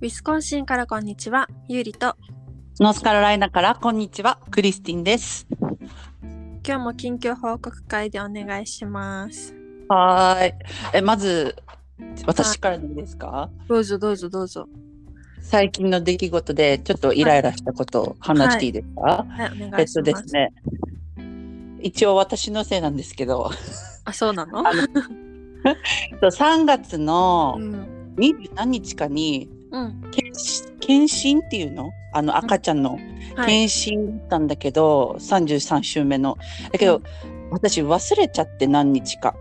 ウィスコンシンからこんにちは、ゆうりとノースカロライナからこんにちは、クリスティンです。今日も近況報告会でお願いします。はーい。え、まず、私からでいいですか？どうぞどうぞどうぞ。最近の出来事でちょっとイライラしたことを話していいですか、はい、お願えっいします。とですね、一応私のせいなんですけど、あ、そうなの？あの 3月のうん。20何日かにうん。検診検診っていうの？あの赤ちゃんのはい。検診だったんだけど、33週目の。だけど、私忘れちゃって何日か。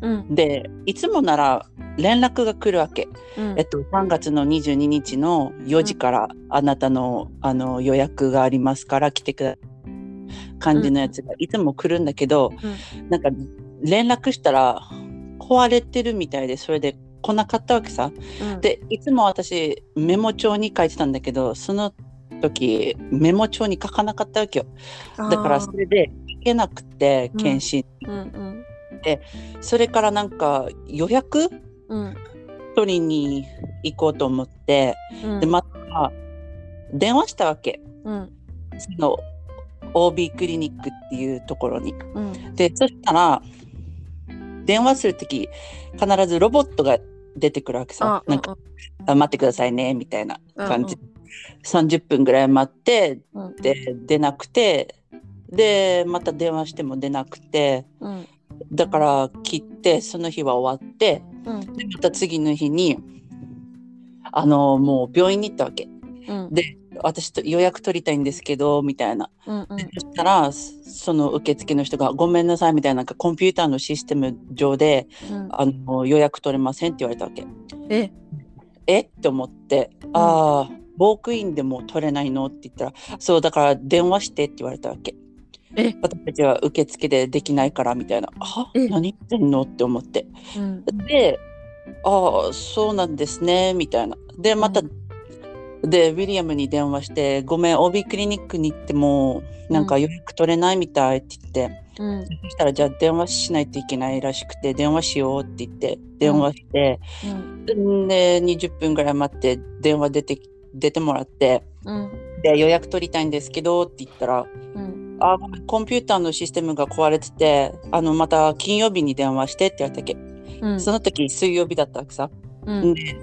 うん。でいつもなら連絡が来るわけ、うんえっと、3月の22日の4時からあなたの,、あの予約がありますから来てください感じのやつがいつも来るんだけど、なんか連絡したら壊れてるみたいでそれで来なかったわけさ。うん、でいつも私メモ帳に書いてたんだけどその時メモ帳に書かなかったわけよ。だからそれで行けなくてうん。検診、あーうんうん。それからなんか予約？うん。取りに行こうと思って、うん。でまた電話したわけ。うん。その OB クリニックっていうところに。うん。でそしたら電話する時必ずロボットが出てくるわけさ。あなんかあ待ってくださいねみたいな感じ、う30分ぐらい待ってうん。で出なくてでまた電話しても出なくてうん。だから切ってその日は終わってうん。でまた次の日にあのもう病院に行ったわけ。うん。で私と予約取りたいんですけどみたいな。うんうん。そしたらその受付の人が「ごめんなさい」みたいななんかコンピューターのシステム上でうん。あの予約取れませんって言われたわけ。え？え？って思って「ああウォークインでも取れないの?」って言ったら「そうだから電話して」って言われたわけ。え？私たちは受付でできないからみたいな「はえ？何言ってんの?」って思って。うん。で「ああそうなんですね」みたいな。でまた、うでウィリアムに電話して「ごめん OB クリニックに行ってもなんか予約取れないみたい」って言って、うん。そしたらじゃあ電話しないといけないらしくて電話しようって言って電話して、うん。で20分ぐらい待って電話出て出てもらってうん。で予約取りたいんですけどって言ったらうん「あコンピューターのシステムが壊れててあのまた金曜日に電話して」って言われたっけ。うん。その時水曜日だったわけさ。うん。で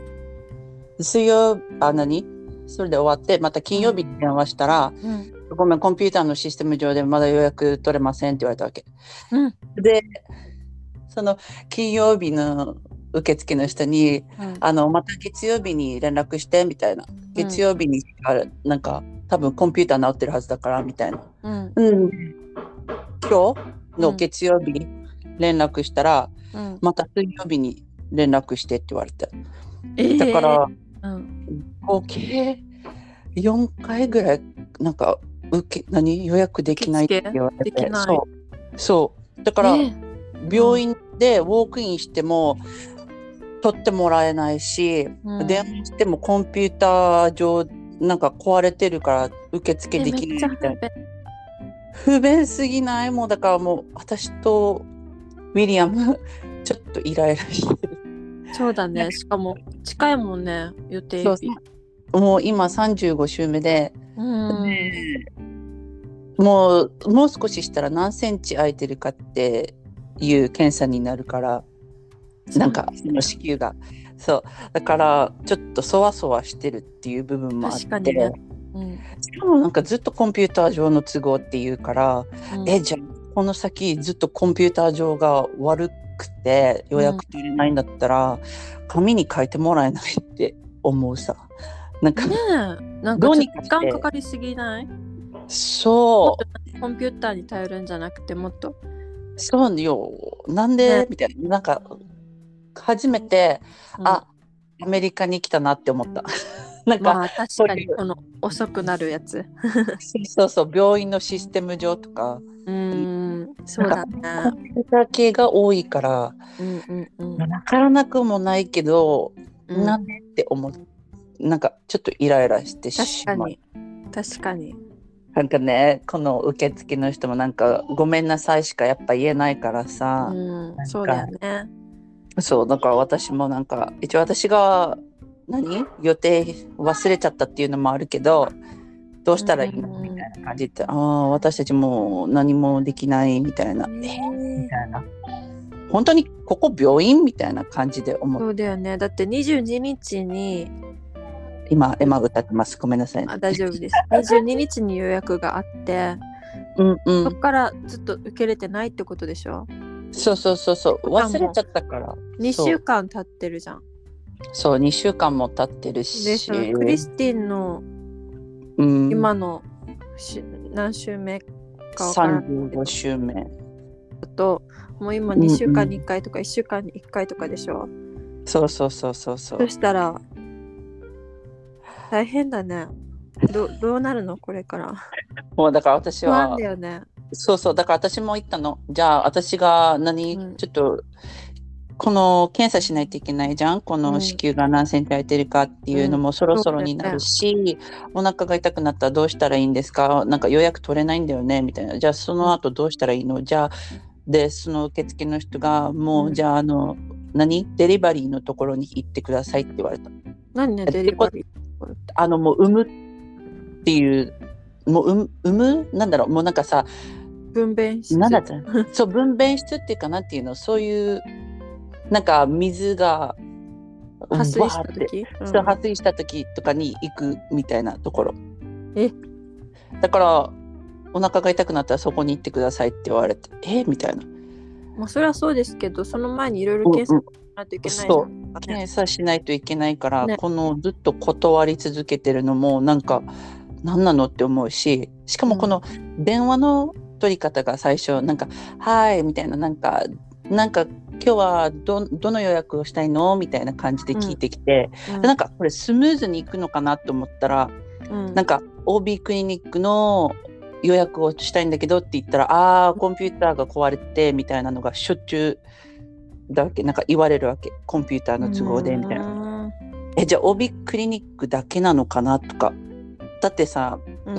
水曜あ何？それで終わってまた金曜日に電話したらうん「ごめんコンピューターのシステム上でまだ予約取れません」って言われたわけ。うん。でその金曜日の受付の人にうん「あのまた月曜日に連絡して」みたいな「月曜日にあれなんか多分コンピューター直ってるはずだから」みたいな。うん。うん、今日の月曜日に連絡したら、うん。また水曜日に連絡してって言われて。えー。だから、うん合計4回ぐらいなんか受け何？予約できないって言われて。そう。そう。だから、えー病院でウォークインしても取ってもらえないし、うん。電話してもコンピューター上なんか壊れてるから受付できないみたいな。不便。不便すぎない？もうだからもう私とウィリアム ちょっとイライラしてる。そうだね。しかも近いもんね、予定そう日。もう今35週目で。うん。もうもう少ししたら何センチ空いてるかっていう検査になるから。なんかその子宮が。そう。だからちょっとそわそわしてるっていう部分もあって。確かにね。うん。しかもなんかずっとコンピューター上の都合っていうから、うん。えじゃあこの先ずっとコンピューター上が悪くて予約取れないんだったら、紙に書いてもらえないって思うさ。なんか、ねえ、なんか時間かかりすぎない？そコンピューターに頼るんじゃなくてもっと？うそうよ。なんで、ね。みたいな。なんか初めてうん。あ、アメリカに来たなって思った。なんか、まあ確かにこの遅くなるやつ。そうそう病院のシステム上とかうん、そうだコね。ンピューター系が多いからうんうんうん。わからなくもないけど、うんなんでって思うなんかちょっとイライラして確しまうかに。確かに。なんかねこの受付の人もなんかごめんなさいしかやっぱ言えないからさ、うんか、そうだよね。そうだから私もなんか一応私が何？予定忘れちゃったっていうのもあるけどどうしたらいいの？うん。みたいな感じでああ私たちもう何もできないみたいな、えね。みたいな。本当にここ病院みたいな感じで思うそうだよね。だって22日に、今エマ歌ってます。ごめんなさい、あ大丈夫です。22日に予約があって、うんうそんこからずっと受けれてないってことでしょ？そうそうそうそう。忘れちゃったから ?2 そう週間経ってるじゃん。そう2週間も経ってるで、しそのクリスティンのうん、今のし何週目かわからないけ35週目。どと、もう今うんうん2週間に1回とか1週間に1回とかでしょ、そうそうそうそうそう。そしたら、大変だね。どどうなるのこれから。もうだから私不安はだよね。そうそう。だから私も言ったの。じゃあ私が何、うん。ちょっとこの検査しないといけないじゃん？こうん。の子宮が何センチ空いてるかっていうのもそろそろになるし、お腹が痛くなったらどうしたらいいんですか？なんか予約取れないんだよね？みたいな。じゃあその後どうしたらいいの？じゃあでその受付の人がもう、うん。じゃああの何？デリバリーのところに行ってくださいって言われた。何ね、えデリバリー。あのもう産むっていうもう産むなんだろう？もうなんかさ分娩室。なんだっそう分娩室っていうかなんていうのそういうなんか水が破水した時、うん。そう破水した時とかに行くみたいなところ。え？だからお腹が痛くなったらそこに行ってくださいって言われてえ？みたいな。まあ、それはそうですけど、その前にいろいろ検査しないといけないじゃんそう。ね検査しないといけないから、ね。このずっと断り続けてるのもなんか何なのって思うししかもこの電話の取り方が最初なんか「はい」みたいななんかなんか今日はどどの予約をしたいの？みたいな感じで聞いてきて、うん。でなんかこれスムーズにいくのかなと思ったらうん。なんか OB クリニックの予約をしたいんだけどって言ったらああーコンピューターが壊れてみたいなのがしょっちゅうだわけなんか言われるわけ。コンピューターの都合でみたいな。な。えじゃあ OB クリニックだけなのかなとか。だってさうん。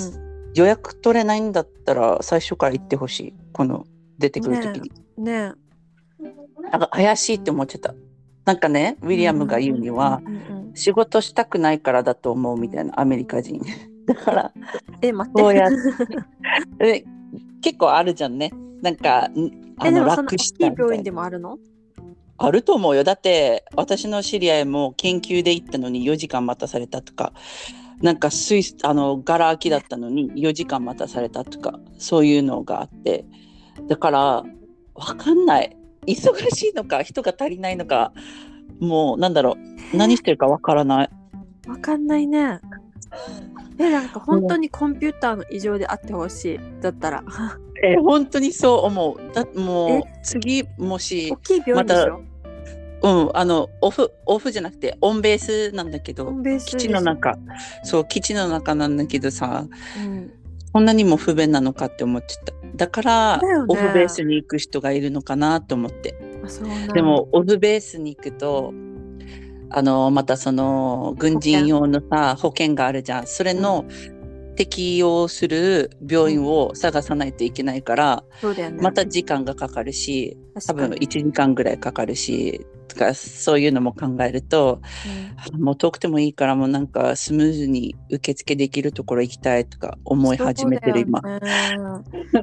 予約取れないんだったら最初から言ってほしい。この出てくる時に、ねなんか怪しいって思っちゃった。なんかねウィリアムが言うには、仕事したくないからだと思うみたいなアメリカ人。だからえ、待って。こうやって。で結構あるじゃんね。なんかんあの楽したい病院でもあるの？あると思うよ。だって私の知り合いも研究で行ったのに4時間待たされたとか。なんかスイスあのガラ空きだったのに4時間待たされたとかそういうのがあって。だからわかんない忙しいのか人が足りないのかもうなんだろう何してるかわからない。わかんないね。え、なんか本当にコンピューターの異常であってほしい。だったら。え本当にそう思う。だもえ？う次もし大きい病院でしょ？うんあのオフオフじゃなくてオンベースなんだけど基地の中。そう基地の中なんだけどさうんこんなにも不便なのかって思っちゃった。だからね。オフベースに行く人がいるのかなと思って。でもオフベースに行くとあのまたその軍人用のさ保険があるじゃん。それの適用する病院を探さないといけないから、そうだよね。また時間がかかるし多分確かに。1時間ぐらいかかるしとかそういうのも考えるとあもう遠くてもいいからもうなんかスムーズに受付できるところ行きたいとか思い始めてる今。ね。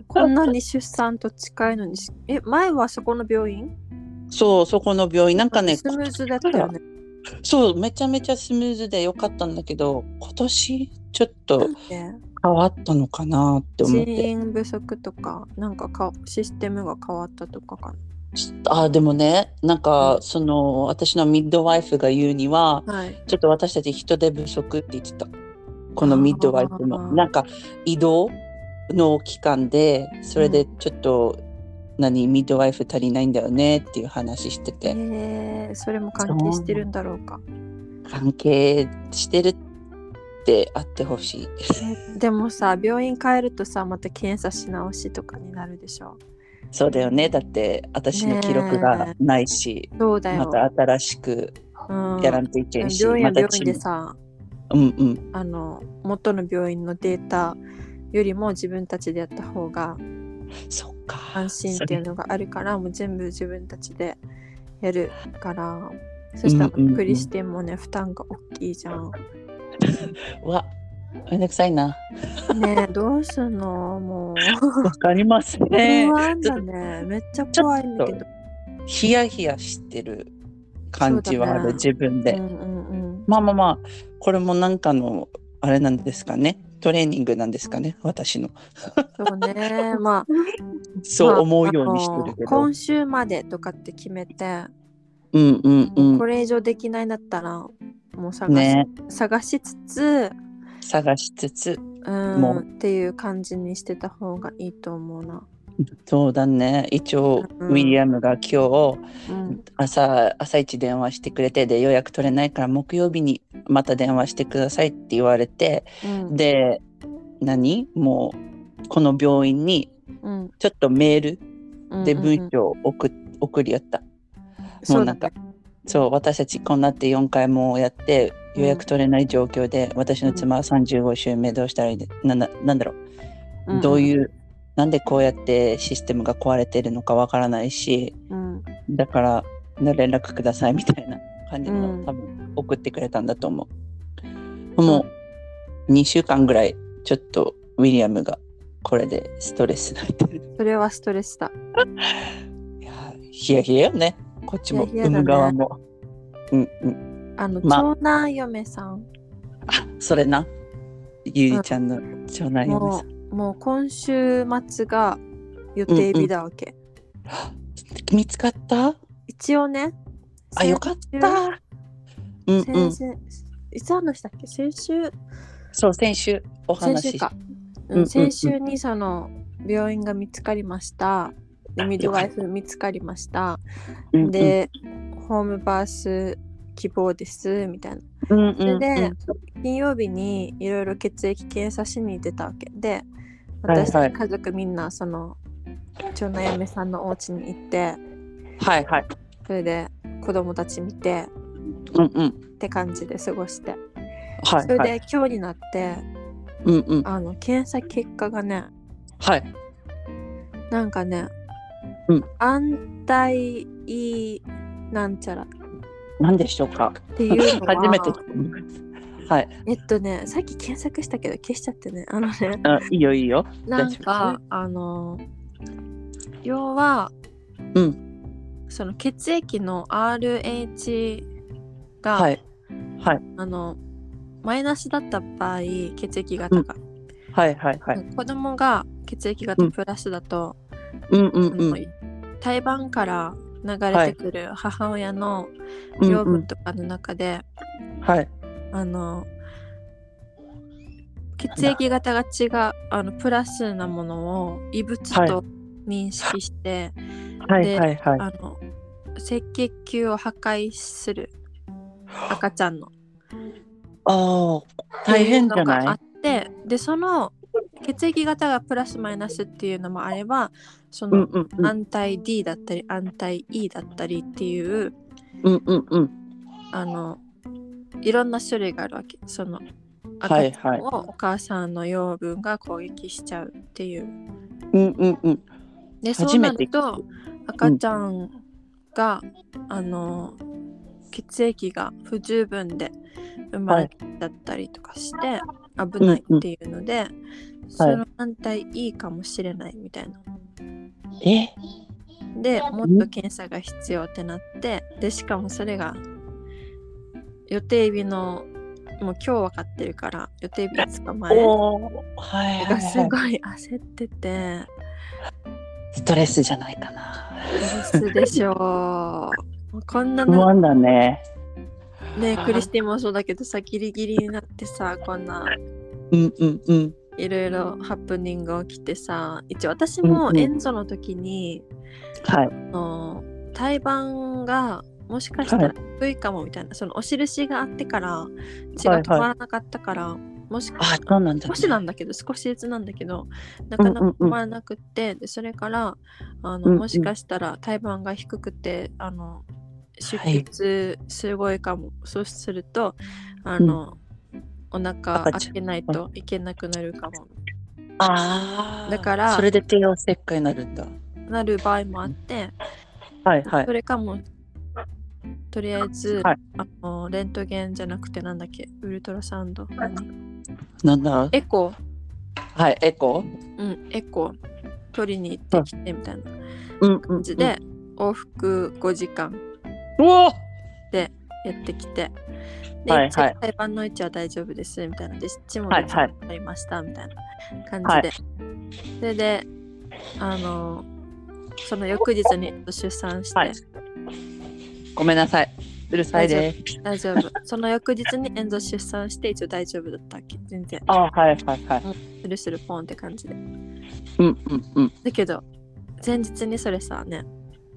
こんなに出産と近いのにしえ前はそこの病院？そうそこの病院。なんかねスムーズだったよね。そうめちゃめちゃスムーズでよかったんだけど今年ちょっとね変わったのかなって思っ人て員不足とかなんかかシステムが変わったとかかあでもねなんか、うん。その私のミッドワイフが言うにはなはい。ちょっと私たち人手不足って言ってた。このミッドワイフあーも。なんか移動の期間でそれでちょっと、何ミッドワイフ足りないんだよねっていう話してて、えー、それも関係してるんだろうか。関係してるってあってほしい。えでもさ病院変えるとさまた検査し直しとかになるでしょ？そうだよね。だって私の記録がないし、そうだよ、また新しくうん、やらんといけんし、病院は病院でさうんうん。あの元の病院のデータよりも自分たちでやった方がそっか。安心っていうのがあるからもう全部自分たちでやるから。そしたらうん。うんうんクリスティンもね負担が大きいじゃん。う わ、めんどくさいな。ねえどうすんの？もう。わかりますね。不安だね。めっちゃ怖いんだけど。ヒヤヒヤしてる感じはある、ね自分で。うんうんうん。まあまあまあ、これもなんかの、あれなんですかね。トレーニングなんですかね、私の。そうね。まあ、そう思うようにしてるけど。まあ今週までとかって決めて、うんうんうんこ。れ以上できないんだったら、もう探し,、ね。探しつつ、探しつつ、うん、もう。っていう感じにしてた方がいいと思うな。そうだね。一応、うん。ウィリアムが今日、うん、朝、朝一電話してくれて、で、予約取れないから木曜日にまた電話してくださいって言われて、うん、で、何？もう、この病院にうん、ちょっとメールで文章を送,、送りやった。そうなんか、そう、私たちこんなって4回もやって予約取れない状況で、私の妻は35週目どうしたらいいで、なんだなんだろう、どうういう、なんでこうやってシステムが壊れてるのかわからないし、ん、うんだから連絡くださいみたいな感じの、うん多分送ってくれたんだと思う。もう2週間ぐらいちょっとウィリアムがこれでストレス泣いてる。それはストレスだ。いやヒヤヒヤよね。こっちも。ヒヤヒヤだね。産む側も。うんうん。あの、ま長男嫁さん、あそれな。ゆりちゃんの長男嫁もさん。う、もう今週末が予定日だわけ。見つかった？一応ね、あ、よかった。うんうん。先週、いつ話したっけ？先週？そう、先週。お先話し週か、うんうんうん。先週にその病院が見つかりましたでミッドワイフ見つかりましたでホームバース希望ですみたいなそれで金曜日にいろいろ血液検査しに出たわけで私たち家族みんなその長男嫁さんのお家に行ってはいはい。それで子供たち見てうんうん。って感じで過ごしてはいはい。それで今日になってうんうん。あの検査結果がねはい。なんかね、うん安泰なんちゃらっ何でしょうか。ていうのは初めて。はい。えっとねさっき検索したけど消しちゃってねあのねあいいよいいよ。なんかあの要はうん。その血液の RH が、はい。はい。あのマイナスだった場合血液型が、はいはいはい。子供が血液型プラスだと、うんうんうん。胎盤から流れてくる母親の養分とかの中で、はい。あの血液型が違うあのプラスなものを異物と認識して、はいはいはい。あの赤血球を破壊する赤ちゃんのああ、大変じゃっていあなってでその血液型がプラスマイナスっていうのもあればそいうんのうんうん。安泰 D だったり安泰 E だったりっていううんうんうん。あのいろんな種類があるわけそのはいはい赤ちゃんをお母さんの養分が攻撃しちゃうっていう。うんうんうん。でそうなると赤ちゃんが、あの血液が不十分で生まれちゃったりとかして危ないっていうので、その反対いいかもしれないみたいな。え？でもっと検査が必要ってなってでしかもそれが予定日のもう今日分かってるから予定日5日はいすはい。ごい焦っててストレスじゃないかな。ストレスでしょう。こんなの不安だね。ねクリスティンもそうだけどさギリギリになってさこんなうんうんうん。いろいろハプニング起きてさ一応私うんうん。もエンゾの時に、はい。あの胎盤がもしかしたら低い。かもみたいな、そのお印があってから血が止まらなかったから、もしあ、そうなんだ、少しなんだけど少しずつなんだけどなかなか止まらなくって、でそれからあの、うんうん。もしかしたら胎盤が低くてあの出血すごいかも、そうするとあの、お腹開けないといけなくなるかも。ああ。だからそれで帝王切開になるんだ。なる場合もあって、はいはい。そ。れかも。とりあえず、はい。あのレントゲンじゃなくてなんだっけ？ウルトラサウンド。何なんだ？エコー。はい、エコうんエコー。取りに行ってきてみたいな感じで、往復5時間うわやってきてで、はいはい。一の位置は大丈夫ですみたいな。で父もはいはい。別にありましたみたいな感じで、それであのその翌日に出産して、はい。ごめんなさい。うるさいで。大丈夫その翌日にエンゾ出産して一応大丈夫だったわけ。全然。あはいはいはい。スルスルポンって感じで。うんうんうん。だけど前日にそれさね。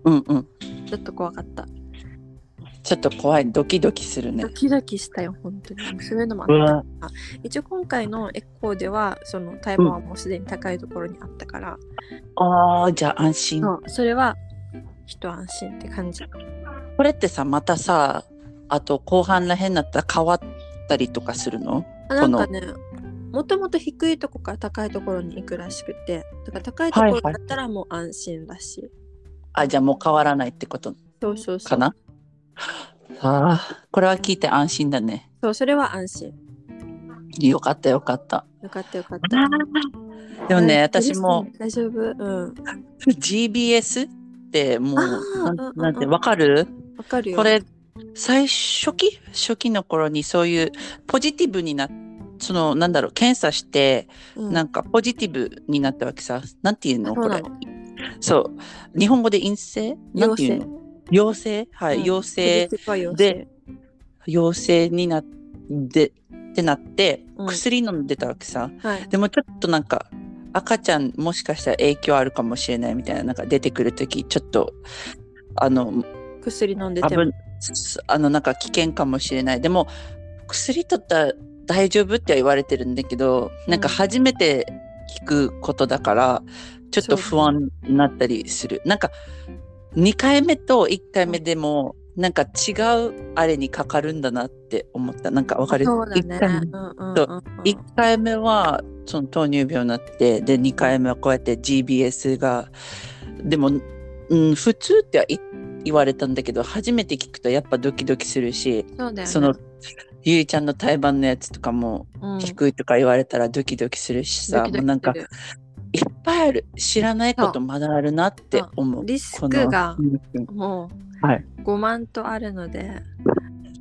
うんうん。ちょっと怖かったちょっと怖い、ドキドキするね。ド。キドキしたよ本当に。そういうのもあうった。わ。一応今回のエコーではその体温はもうすでに高いところにあったから、あーじゃあ安心。そうそれは一安心って感じ。これってさ、またさ、あと後半らへんになったら変わったりとかするの？あなんかねもともと低いとこから高いところに行くらしくてだから高いところだったらもう安心だし、あ、じゃあもう変わらないってことそうそうそう。かな？ああ、これは聞いて安心だね。そうそれは安心よかったよかった。よかったよかった でもね、うん私も大丈夫？うん。GBS ってもう、なんなんてわかる？わかるよ。これ、最初期？初期の頃にそういうポジティブになそのなんだろう検査してうん、なんかポジティブになったわけさ。なんていうの？これ。そう。日本語で陰性？なんていうの？陽性はい、うん。陽性で陽性になってってなってうん。薬飲んでたわけさ。はい。でもちょっとなんか赤ちゃんもしかしたら影響あるかもしれないみたいななんか出てくるときちょっとあの薬飲んで危ても。あのなんか危険かもしれない。でも薬取ったら大丈夫っては言われてるんだけどなんか初めて聞くことだからちょっと不安になったりする。なんか2回目と1回目でもなんか違うあれにかかるんだなって思った。なんかわかる？そうだね。一回目。うんうんうん。そう。1回目はその糖尿病になってで2回目はこうやって GBS がでも、うん、普通ってはい言われたんだけど初めて聞くとやっぱドキドキするし、そうだよね。そのゆいちゃんの胎盤のやつとかもうん、低いとか言われたらドキドキするしさ、ドキドキもうなんかいっぱいある知らないことまだあるなって思う。リスクがうんもはい、う5万とあるので、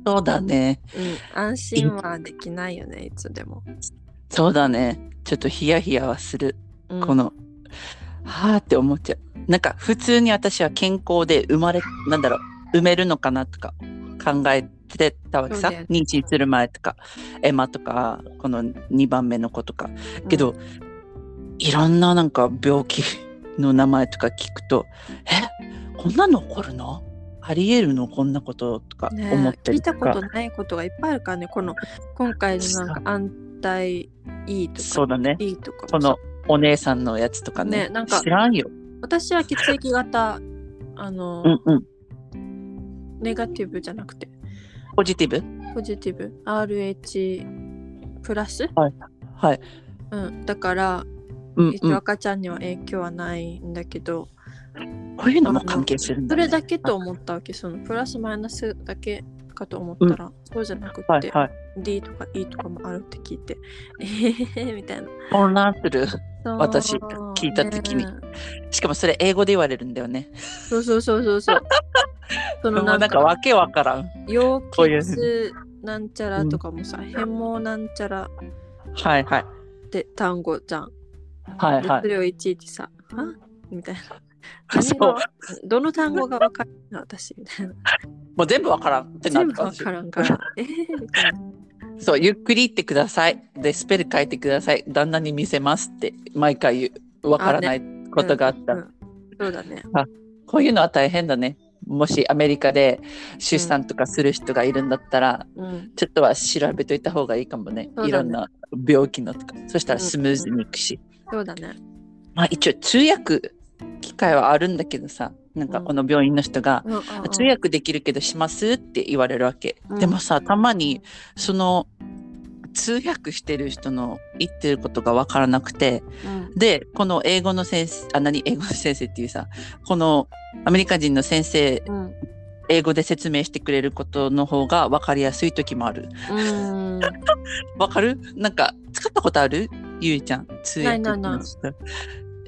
そうだねうん、安心はできないよね、いつでも。そうだねちょっとヒヤヒヤはする。うんこの、はあって思っちゃう。なんか普通に私は健康で生まれ、なんだろう、埋めるのかなとか考えてたわけさ。妊娠する前とか、エマとか、この2番目の子とか。けど、いろんななんか病気の名前とか聞くと、え、こんなの起こるの？ありえるの？こんなこととかね思った聞いりとか。たことないことがいっぱいあるからね、この今回のなんか安泰いいとか、そうだね。いいとかもそのお姉さんのやつとかね。ねなんか知らんよ。私は血液型、あの、うんうん。ネガティブじゃなくて、ポジティブ？ポジティブ、RH プラス？はい。うん、だから、うんうん。一応赤ちゃんには影響はないんだけど、こういうのも関係するんだ、ね。それだけと思ったわけ、そのプラスマイナスだけかと思ったら、そうじゃなくて、はいはい。D とか E とかもあるって聞いて、えへへみたいな。混乱する。私聞いた時にねしかもそれ英語で言われるんだよね。そうそうそうそうそう。そのなんかかわけわからん。陽血なんちゃらとかもさ、ヘモなんちゃらはいはい。って単語じゃん。はいはいでそ。れをいちいちさ、はみたいな。そうどの単語がわかるの？私みたいな。もう全部わからんってなった全部わからんから。えー、みたいな。そう、ゆっくり言ってください。で、スペル書いてください。旦那に見せますって毎回言う。わからないことがあった。うんうんそうだね。こういうのは大変だね。もしアメリカで出産とかする人がいるんだったら、うん。ちょっとは調べといた方がいいかもね。ねいろんな病気のとか。そしたらスムーズにいくし。そうだね。まあ一応通訳機会はあるんだけどさ、なんかこの病院の人が、うん。通訳できるけどしますって言われるわけ。うん。でもさ、たまにその通訳してる人の言ってることがわからなくて、うん。で、この英語の先生、あ、何？英語の先生っていうさ、このアメリカ人の先生うん英語で説明してくれることの方が分かりやすい時もある。うん。わかる？なんか使ったことある？ゆいちゃん。通訳ないないない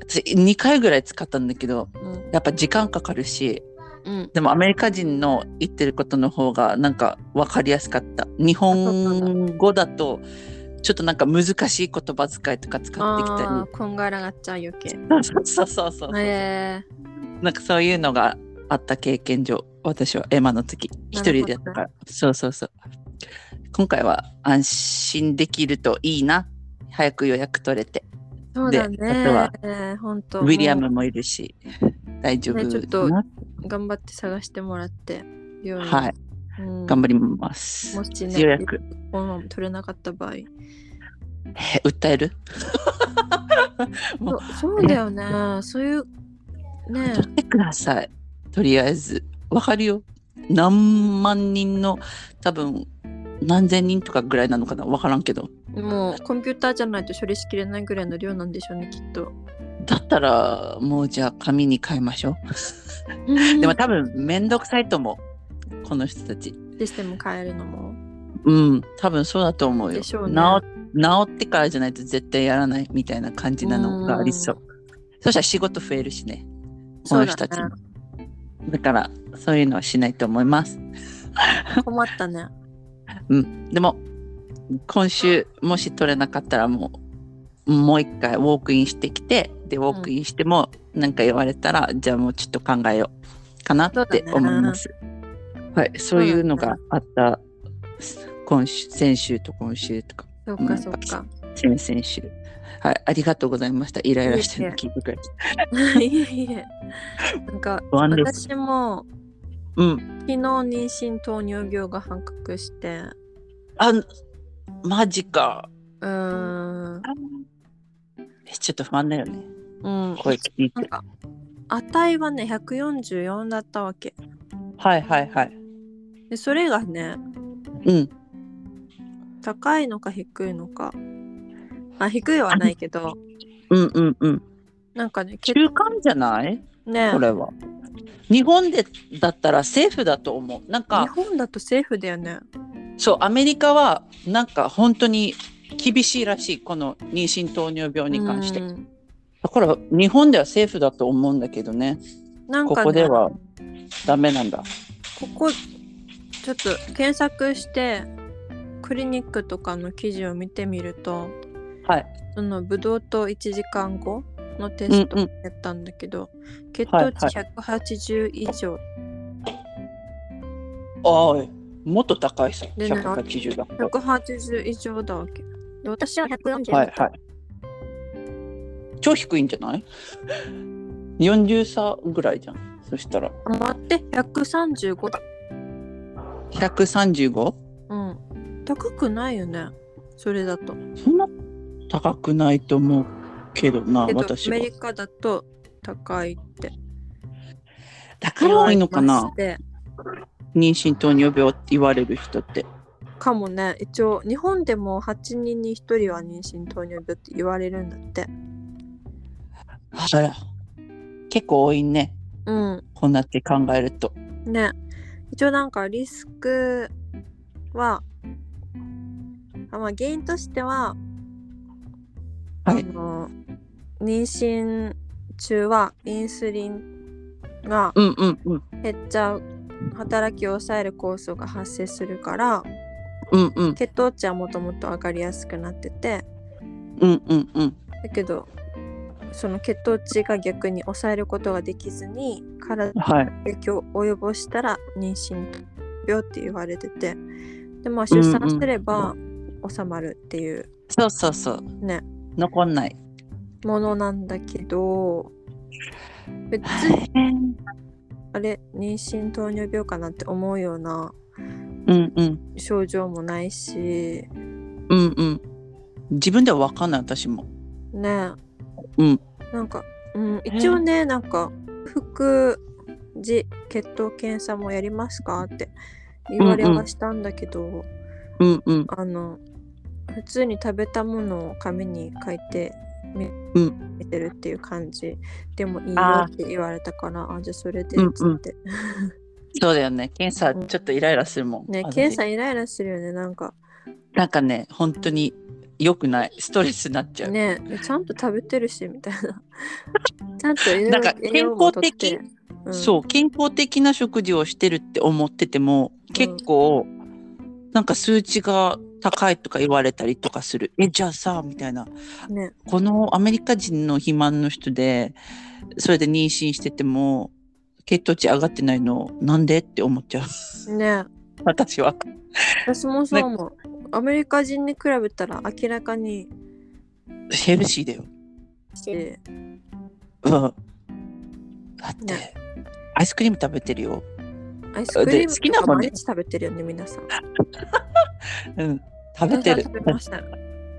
私2回ぐらい使ったんだけどうん。やっぱ時間かかるしうん。でもアメリカ人の言ってることの方がなんか分かりやすかった。日本語だとちょっとなんか難しい言葉遣いとか使ってきたりこんがらがっちゃう余計。そうそうそうそう。へえなんかそういうのがあった経験上、私はエマの時、一人でやったから。そうそうそう。今回は安心できるといいな。早く予約取れて。そうだであね。本当。ウィリアムももいるし、大丈夫ねちょっと頑張って探してもらって。はい。うん頑張ります。もしね予約、取れなかった場合。え訴える？も そうそうだよね。そういう、ね取ってください。とりあえず。わかるよ。何万人の多分何千人とかぐらいなのかなわからんけど。もうコンピューターじゃないと処理しきれないぐらいの量なんでしょうね、きっと。だったらもうじゃあ紙に変えましょう。でも多分めんどくさいと思う。この人たち。システム変えるのも。うん、多分そうだと思うよ。でしょうね治治ってからじゃないと絶対やらないみたいな感じなのがありそう。そしたら仕事増えるしね。この人たちそうも。だからそういうのはしないと思います。困ったね。うん。でも今週もし取れなかったらもうもう一回ウォークインしてきてでウォークインしても何か言われたら、じゃあもうちょっと考えようかなって思います。はい、そういうのがあった今週先週と今週とかそうかそうか。先々週。はい、ありがとうございました。イライラしてるの聞いてくれて。いえいえ。なんか。私もうん。昨日妊娠糖尿病が発覚して、あ、マジか。うーん。えちょっと不安だよね。うん。声聞いて。値はね144だったわけ。はいはいはい。でそれがねうん。高いのか低いのか。あ低いはないけどうんうんうん。なんかね中間じゃない？ねこれは。日本でだったらセーフだと思う。なん日か、本だとセーフだよね。そう、アメリカはなんか本当に厳しいらしい。この妊娠糖尿病に関して。うんだから日本ではセーフだと思うんだけどね。こなんかねこではダメなんだ。ここちょっと検索してクリニックとかの記事を見てみるとはい。そのブドウ糖1時間後のテストうんやったんだけど、血はい糖値180以上、ああ、もっと高いさ。でね180だ。180以上だわけ。で私は140はいはい。超低いんじゃない ?40 差ぐらいじゃん。そしたら。待って135だ。135? うん。高くないよね。それだと。そんな高くないと思うけどな、私はメ。リカだと高いってだから多いのかな？言われまして妊娠糖尿病って言われる人って。かもね一応日本でも8人に1人は妊娠糖尿病って言われるんだってあら。結構多いね。うんこんなって考えると。ね一応なんかリスクはあまあ原因としては、はいあの妊娠中はインスリンがうんうんうん。減っちゃう働きを抑える酵素が発生するからうんうん血糖値はもともと上がりやすくなっててうんうんうん。だけどその血糖値が逆に抑えることができずに体にはい。影響を及ぼしたら妊娠病って言われててでまあ出産すれば収まるっていうそうそうそう。ね残んない。ものなんだけど別にあれ妊娠糖尿病かなって思うようなうんうん。症状もないしうんうん。自分では分かんない、私も。ねうん。なんか、うん、一応ねなんか腹時血糖検査もやりますかって言われはしたんだけど、うんうん。あの普通に食べたものを紙に書いて見,、てるっていう感じ。でもいいよって言われたからあじゃあそれでうんうん。っつって、そうだよね。検査ちょっとイライラするもん。ね私。検査イライラするよねなんか。なんかね、本当に良くない。ストレスになっちゃう。ねちゃんと食べてるしみたいな。ちゃんとなんか健康うん。そう、健康的な食事をしてるって思ってても、結構、なんか数値が高いとか言われたりとかする。え、じゃあさ、みたいな。ねこのアメリカ人の肥満の人で、それで妊娠してても、血糖値上がってないの、なんでって思っちゃう。ね 私は。私もそう思うアメリカ人に比べたら明らかにヘルシーだよ。しうん。だって、ねアイスクリーム食べてるよ。アイスクリームで好きなも食べてるよね皆さん うん。食べてる。食べました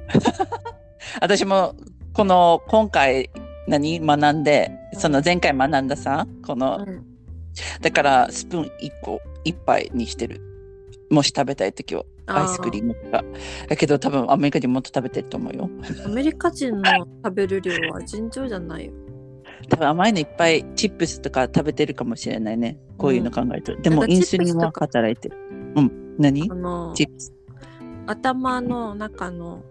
私もこの今回何学んでその前回学んださこの、うん。だからスプーン1個1杯にしてる。もし食べたい時はアイスクリームとか。だけど多分アメリカ人もっと食べてると思うよ。アメリカ人の食べる量は尋常じゃないよ。多分甘いのいっぱいチップスとか食べてるかもしれないね。こういうの考えると、でもなんか。インスリンは働いてる。うん。何？チップス頭の中の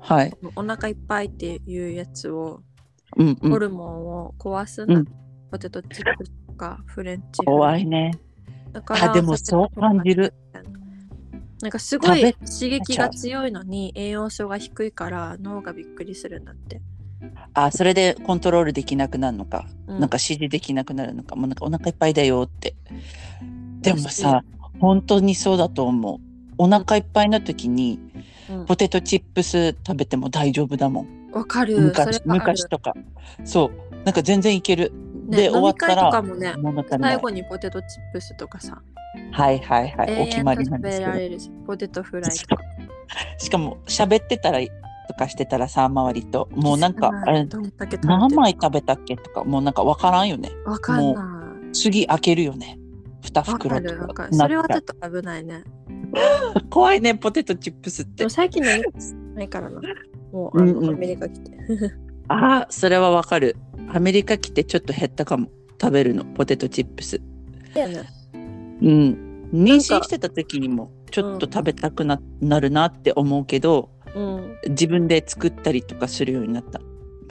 はい。お腹いっぱいっていうやつを、うんうん。ホルモンを壊すんだ、うんポテトチップスとかフレンチ怖いね。だからあでもそう感じる。な。んかすごい刺激が強いのに栄養素が低いから脳がびっくりするんだって、あそれでコントロールできなくなるのか。うん。なんか指示できなくなるのか、もうなんかお腹いっぱいだよって。でもさ、本当にそうだと思う。お腹いっぱいの時にうんポテトチップス食べても大丈夫だもん。わかる昔昔とか。そう。なんか全然いける。ねで、終わったら、かもね。最後にポテトチップスとかさ、はいはいはい。お永決まりなんですけど。べられるしポテトフライとかしかも喋ってたらとかしてたらさ、周りと、もうなんか、あれ、何枚食べたっけとか、もうなんかわからんよね。わかんない次開けるよね。二わか袋るわとか。それはちょなっっと危ないね。た 怖いね、ポテトチップスって。最近のないからな。もうあの、うんうんアメリカ来て。ああ、それはわかる。アメリカ来てちょっと減ったかも。食べるの、ポテトチップス。だよね。うん。妊娠してた時にもちょっと食べたくな,、なるなって思うけど、うん。自分で作ったりとかするようになった。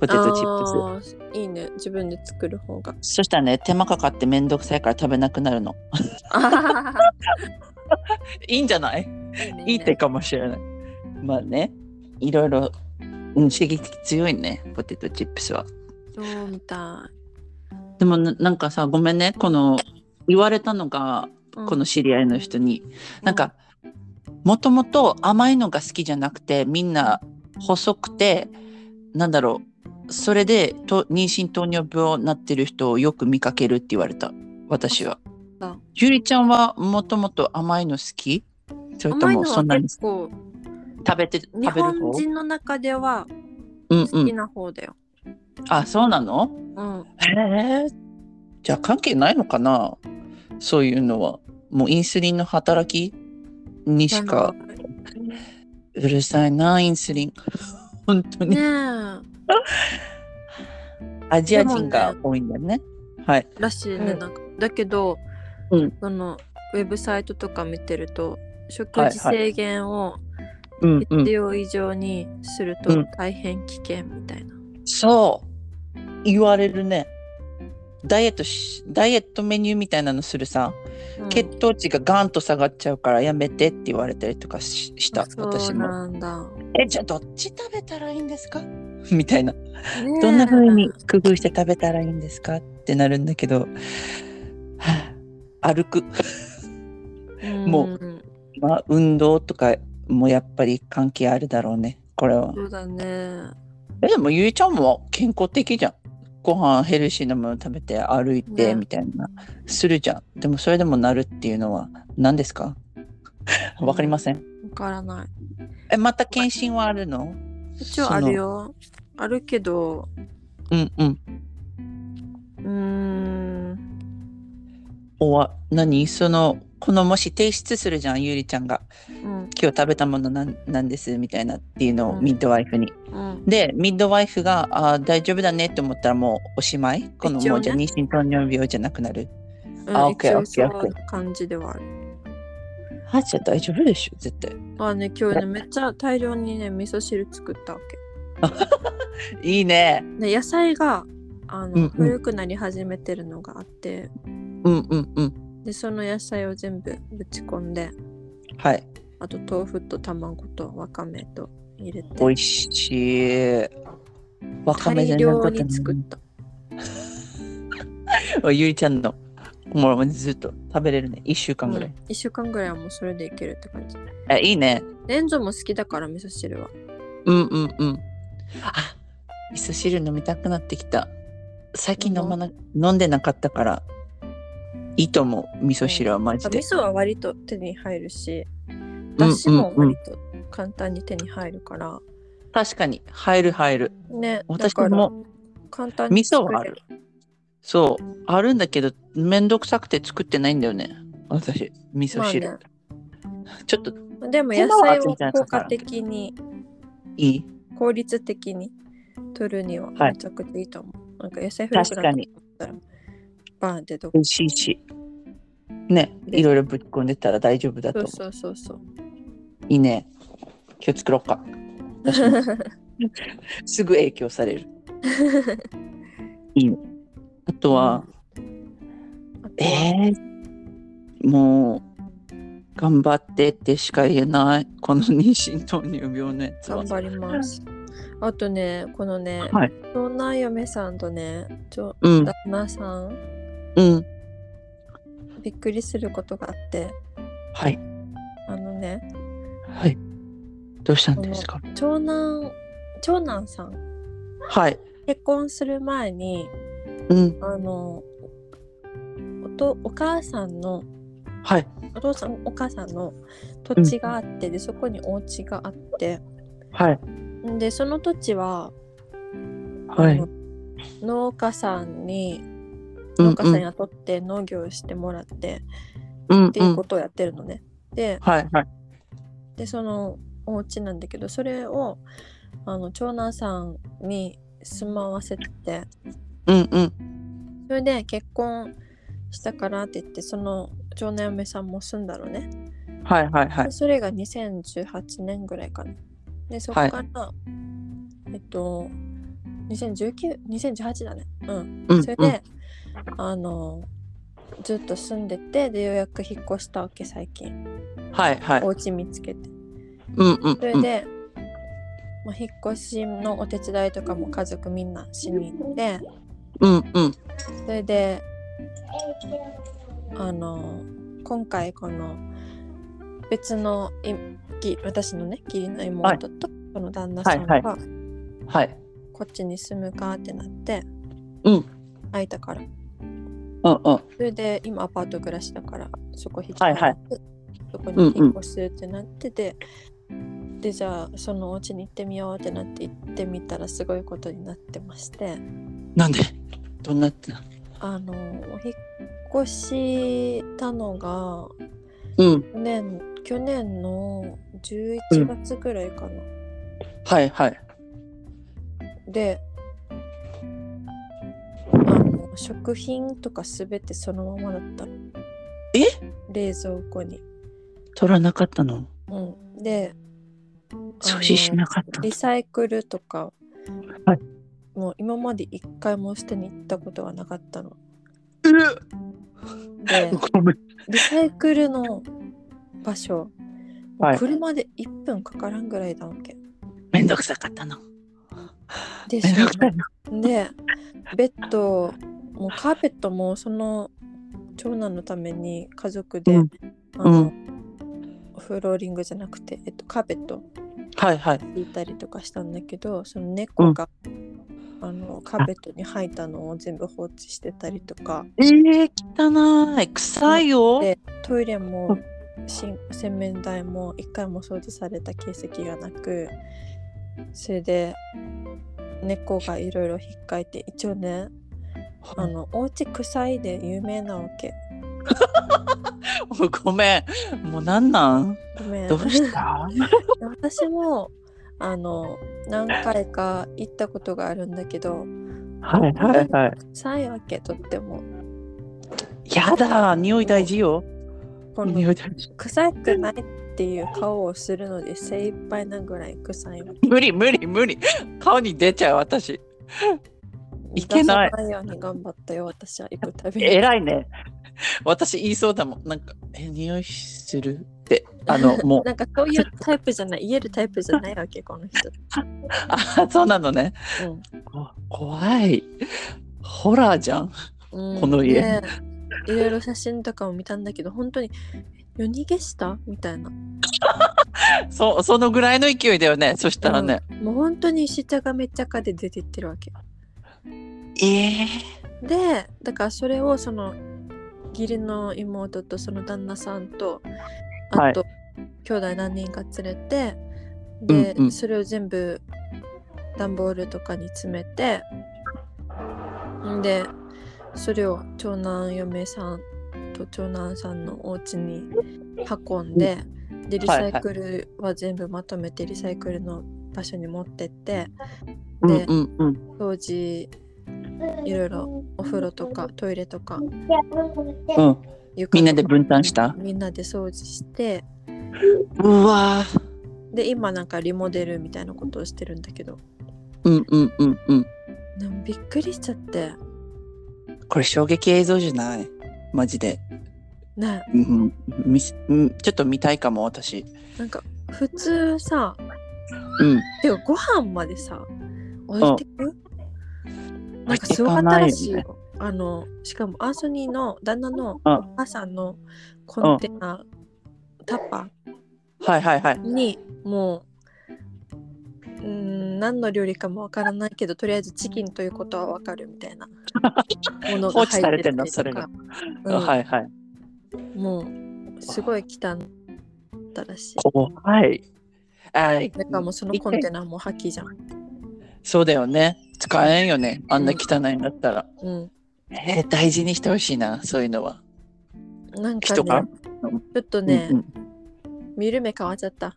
ポテトチップス。いいね。自分で作る方が。そしたらね、手間かかってめんどくさいから食べなくなるの。あ いいんじゃない？ーいいねいい手かもしれない。まあね、いろいろ、うん、刺激強いね、ポテトチップスは。そうみたでもななんかさ、ごめんね、この言われたのが、い。うんこの知り合いの人に、なん、か、もともと甘いのが好きじゃなくて、みんな細くて、なんだろう、それでと妊娠糖尿病になってる人をよく見かけるって言われた、私はあ。ゆりちゃんはもともと甘いの好き？それと甘いのはもそんなに結構食べて、食べ日る方？本人の中ではうんうん好き。な方だよ。あ、そうなの？うん。へえ。じゃあ関係ないのかな？そういうのは。もうインスリンの働きにしか。うるさいな、インスリン。本当に。ねえ。アジア人が多いんだよね。はい。らしいね、うんなんかだけど、うんそのウェブサイトとか見てると食はい事制限を。必要以上にするとうん大変危険みたいな。そう。言われるね。ダイエットし、ダイエットメニューみたいなのするさ、うん血糖値がガーンと下がっちゃうからやめてって言われたりとかしした、そう私も。なんだ。え、じゃあどっち食べたらいいんですか？みたいな。どんな風に工夫して食べたらいいんですかってなるんだけど、はあ歩く、もうんまあ、運動とかもやっぱり関係あるだろうね、これは。そうだね。え、でもゆいちゃんも健康的じゃん。ご飯ヘルシーなもの食べて歩いてねみたいな、するじゃん。でもそれでもなるっていうのは何ですか？わかりません。わからない。え、また検診はあるの？一応あるよ。あるけど、うんうん。うーん。おわ、何？その、このもし提出するじゃん、ゆりちゃんが。うん。今日食べたものなんなんですみたいなっていうのをうんミッドワイフに。うん。で、ミッドワイフがあー大丈夫だねって思ったらもうおしまい？このねもうじゃあ妊娠糖尿病じゃなくなる？うんあオッケー一応オッケーオッケーそういう感じではある。はーちゃん大丈夫でしょ絶対。あね、今日ね、めっちゃ大量にね、味噌汁作ったわけ。いいね。で野菜があの、うんうん古くなり始めてるのがあってうんうんうん。でその野菜を全部ぶち込んではい。あと豆腐と卵とわかめと入れて美味しい。わかめ大全然量取ってに作った ないゆりちゃんの。もうずっと食べれるね。1週間ぐらい。1週間ぐらいはもうそれでいけるって感じあいいね。レンゾも好きだから味噌汁はうんうんうん。あ味噌汁飲みたくなってきた。最近飲まな、飲んでなかったから。いいと思う。味噌汁はマジで。味噌は割と手に入るしだしも割と簡単に手に入るから、確かに。入る入る。ね私も簡単に味噌はある。そう。あるんだけど、めんどくさくて作ってないんだよね。私、味噌汁。まあねちょっとでも野菜を効果的にいい？効率的に取るにははいめちゃくちゃいいと思う。なんか野菜古くなっ確かにたらバーンってどこ美味しいし。ね、でいろいろぶち込んでたら大丈夫だと思う。そうそうそうそう。いいね。今日作ろうか。すぐ影響される。いいね。あとは、えー、もう、頑張ってってしか言えない。この妊娠糖尿病のやつは頑。張ります。あとね、このね、はい。長男嫁さんとね、ちょうん、旦那さん、うん。びっくりすることがあって、はい。あのね、はい。どうしたんですか？長男、長男さん、はい。結婚する前に、うん。あの、おとお母さんのはい。お父さんお母さんの土地があって、でそこにお家があってはい。でその土地は、はい。農家さんにうん農家さん雇って農業してもらって、うん。っていうことをやってるのね。ではい。はい。でそのお家なんだけどそれをあの長男さんに住まわせててうん。うん。それで結婚したからって言ってその長男嫁さんも住んだのね。はい。はい。はいで。それが2018年ぐらいかな。で、そこから、えっと、2019、2018だね。うん。うんそれで、あの、ずっと住んでて、で、ようやく引っ越したわけ、最近。はい。はいお。家見つけて。うん。うん。それで、まあ、引っ越しのお手伝いとかも家族みんなしに行って、うん。うん。それで、あの、今回この別のいき私のね義理の妹とその旦那さんが、はいははい。こっちに住むかってなってうん。空いたからうん。うん。それで今アパート暮らしだからそこ引きはいはいそこに引っ越すってなってて、でじゃあそのお家に行ってみようってなって行ってみたらすごいことになってましてなんで？どんなってなあの引っ越したのがうん。去年去年の11月ぐらいかな、はい。はい。であの食品とかすべてそのままだったの。え？冷蔵庫に、取らなかったの？うん、で掃除しなかったリサイクルとか、はいもう今まで一回も捨てに行ったことはなかったのでごめん。リサイクルの場所、はい車で1分かからんぐらいだわけめんどくさかったの。でめんどくさいな。でベッドもうカーペットもその長男のために家族で、うんあのうフローリングじゃなくて、えっと、カーペットはいはい。引いたりとかしたんだけどその猫が、あのカーペットに入ったのを全部放置してたりとか。えー、汚い。臭いよ。でトイレも洗面台も一回も掃除された形跡がなくそれで猫がいろいろ引っかいて一応ねあのお家臭いで有名なわけ。ごめん。もうなんなん？ごめん。どうした？私もあの何回か行ったことがあるんだけどはいはいはい。臭いわけとっても。やだ匂い大事よ。この匂い大事。臭くないっていう顔をするので精一杯なぐらい臭いわ無理無理無理。顔に出ちゃう私。いけない。ないように頑張ったよ私は行くたびに。偉いね。私言いそうだもん。なんかえ匂いする？ってあのもう。なんかそういうタイプじゃない言えるタイプじゃないわけこの人、あそうなのね。こ怖い。ホラーじゃん。うんこの家。ねいろいろ写真とかも見たんだけど本当に夜逃げした？みたいな。そそのぐらいの勢いだよねそしたらね、うん。もう本当にしちゃがめっちゃかで出てってるわけ。ええ。でだからそれをその義理の妹とその旦那さんとはい。あと、兄弟何人か連れてで、うんうん。それを全部段ボールとかに詰めてんでそれを長男嫁さんと長男さんのお家に運んで、でリサイクルは全部まとめてリサイクルの場所に持ってってうんでうんうん。掃除いろいろお風呂とかトイレとか。うん。床みんなで分担した？みんなで掃除して。うわ。で今なんかリモデルみたいなことをしてるんだけど。うんうんうんうん。びっくりしちゃって。これ衝撃映像じゃない？マジで、ね。うんみちょっと見たいかも私。なんか普通さうん。てかご飯までさ置いてく？なんかすごかったらしいよ。あのしかもアンソニーの旦那のうん。お母さんのコンテナ、タッパはいはいはい。ーにもううーん何の料理かもわからないけどとりあえずチキンということはわかるみたいなもの 放置されてんの入ってたりとか。うん。はいはい。もうすごい汚かったらしい。怖い。あだからもうそのコンテナも破棄じゃん。そうだよね。使えんよね。あんな汚いんだったら、うん。えー大事にしてほしいなそういうのは。なんかね、ちょっとね、うんうん。見る目変わっちゃった。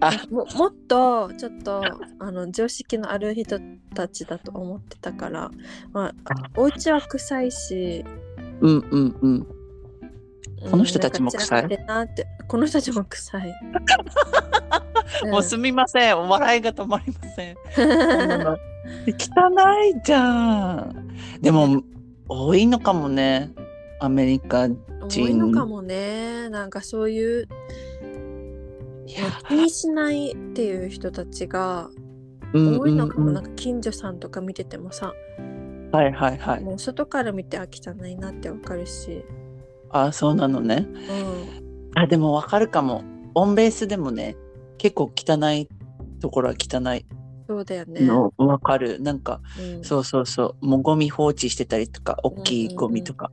あ。ももっとちょっとあの常識のある人たちだと思ってたから、まあ、お家は臭いし、うんうんうん。うんこの人たちも臭い？この人たちも臭い。もうすみません。お笑いが止まりません。汚いじゃん。でも多いのかもね。アメリカうん多いのかもね。なんかそういうい気にしないっていう人たちがうん多いのかも。うんなんか近所さんとか見ててもさ、はいはいはい。もう外から見てあ汚いなってわかるし。あそうなのね。うん。あでもわかるかも。オンベースでもね結構汚いところは汚いそうだよね。のわかる、なんかうん。そうそうそう。もうゴミ放置してたりとか大きいゴミとか、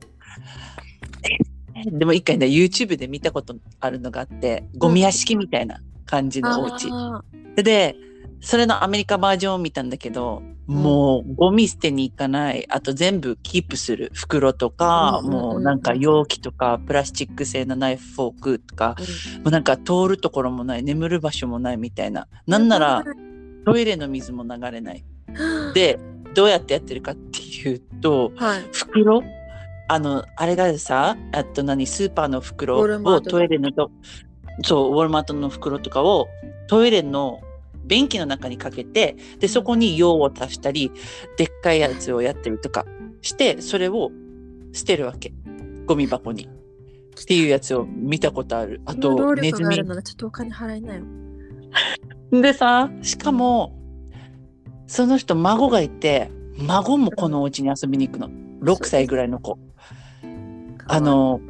でも一回ね YouTube で見たことあるのがあってゴミ屋敷みたいな感じのお家、あでそれのアメリカバージョンを見たんだけど、もうゴミ捨てに行かない。あと全部キープする。袋とか、うんうんうんもうなんか容器とかプラスチック製のナイフフォークとか。ーもうなんか通るところもない。眠る場所もないみたいな。なんならトイレの水も流れない。うんでどうやってやってるかっていうとはい。袋？あのあれがさあと何？スーパーの袋をトイレのとそうウォルマートの袋とかをトイレの便器の中にかけてでそこに用を足したりでっかいやつをやったりとかしてそれを捨てるわけ。ゴミ箱に。っていうやつを見たことある。あとネズミ。ちょっとお金払いなよ。でさしかもその人孫がいて孫もこのお家に遊びに行くの。6歳ぐらいの子。あの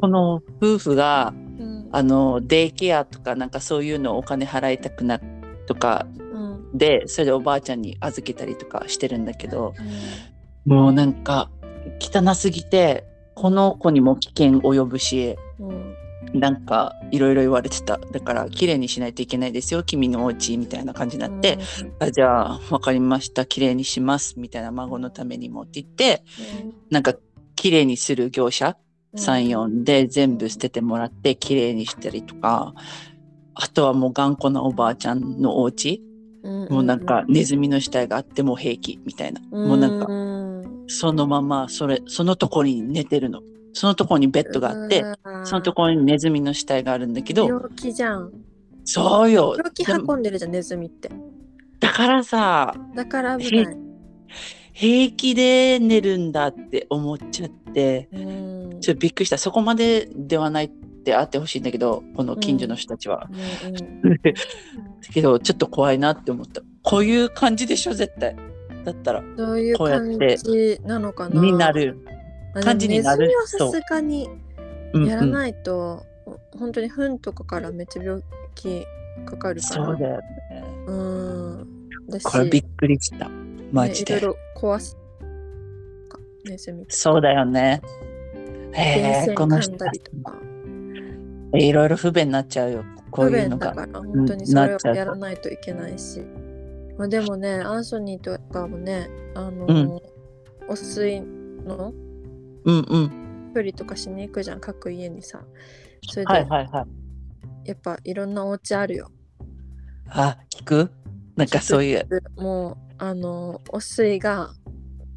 この夫婦がうん、あのデイケアとかなんかそういうのをお金払いたくなとかうん。でそれでおばあちゃんに預けたりとかしてるんだけどもうなんか汚すぎてこの子にも危険及ぶしうんなんかいろいろ言われてた。だから綺麗にしないといけないですよ。君のお家みたいな感じになって、あじゃあ分かりました。綺麗にしますみたいな孫のためにもって言ってなんか綺麗にする業者？34で全部捨ててもらって綺麗にしたりとか。あとはもう頑固なおばあちゃんのお家。もうなんかネズミの死体があっても平気みたいな。もうなんかかそのままそれそのところに寝てるのそのところにベッドがあって、そのところにネズミの死体があるんだけど、病気じゃんそうよ。病気運んでるじゃんネズミってだからさ、だから危ない平気で寝るんだって思っちゃって、うんちょっとびっくりした。そこまでではないってあってほしいんだけど、この近所の人たちは。うんうんだ けど、ちょっと怖いなって思った。こういう感じでしょ、絶対。だったら、そういう感ってじなのかなになる。感じになるネズミはさすがにうんうん、やらないと、本当に糞とかからめっちゃ病気かかるからそうだよね。うんこれびっくりした。マジで。ねいろいろ壊すかネズミそうだよね。へえ、この人いろいろ不便になっちゃうよ。こ不ういうのが。便だから本当にそれをやらないといけないし、まあ、でもねアンソニーとかもねあの、うんお水のうんうん。処理とかしに行くじゃん各家にさそれで、はいはいはい。やっぱいろんなお家あるよあ、聞く？なんかそういう。もうあのお水が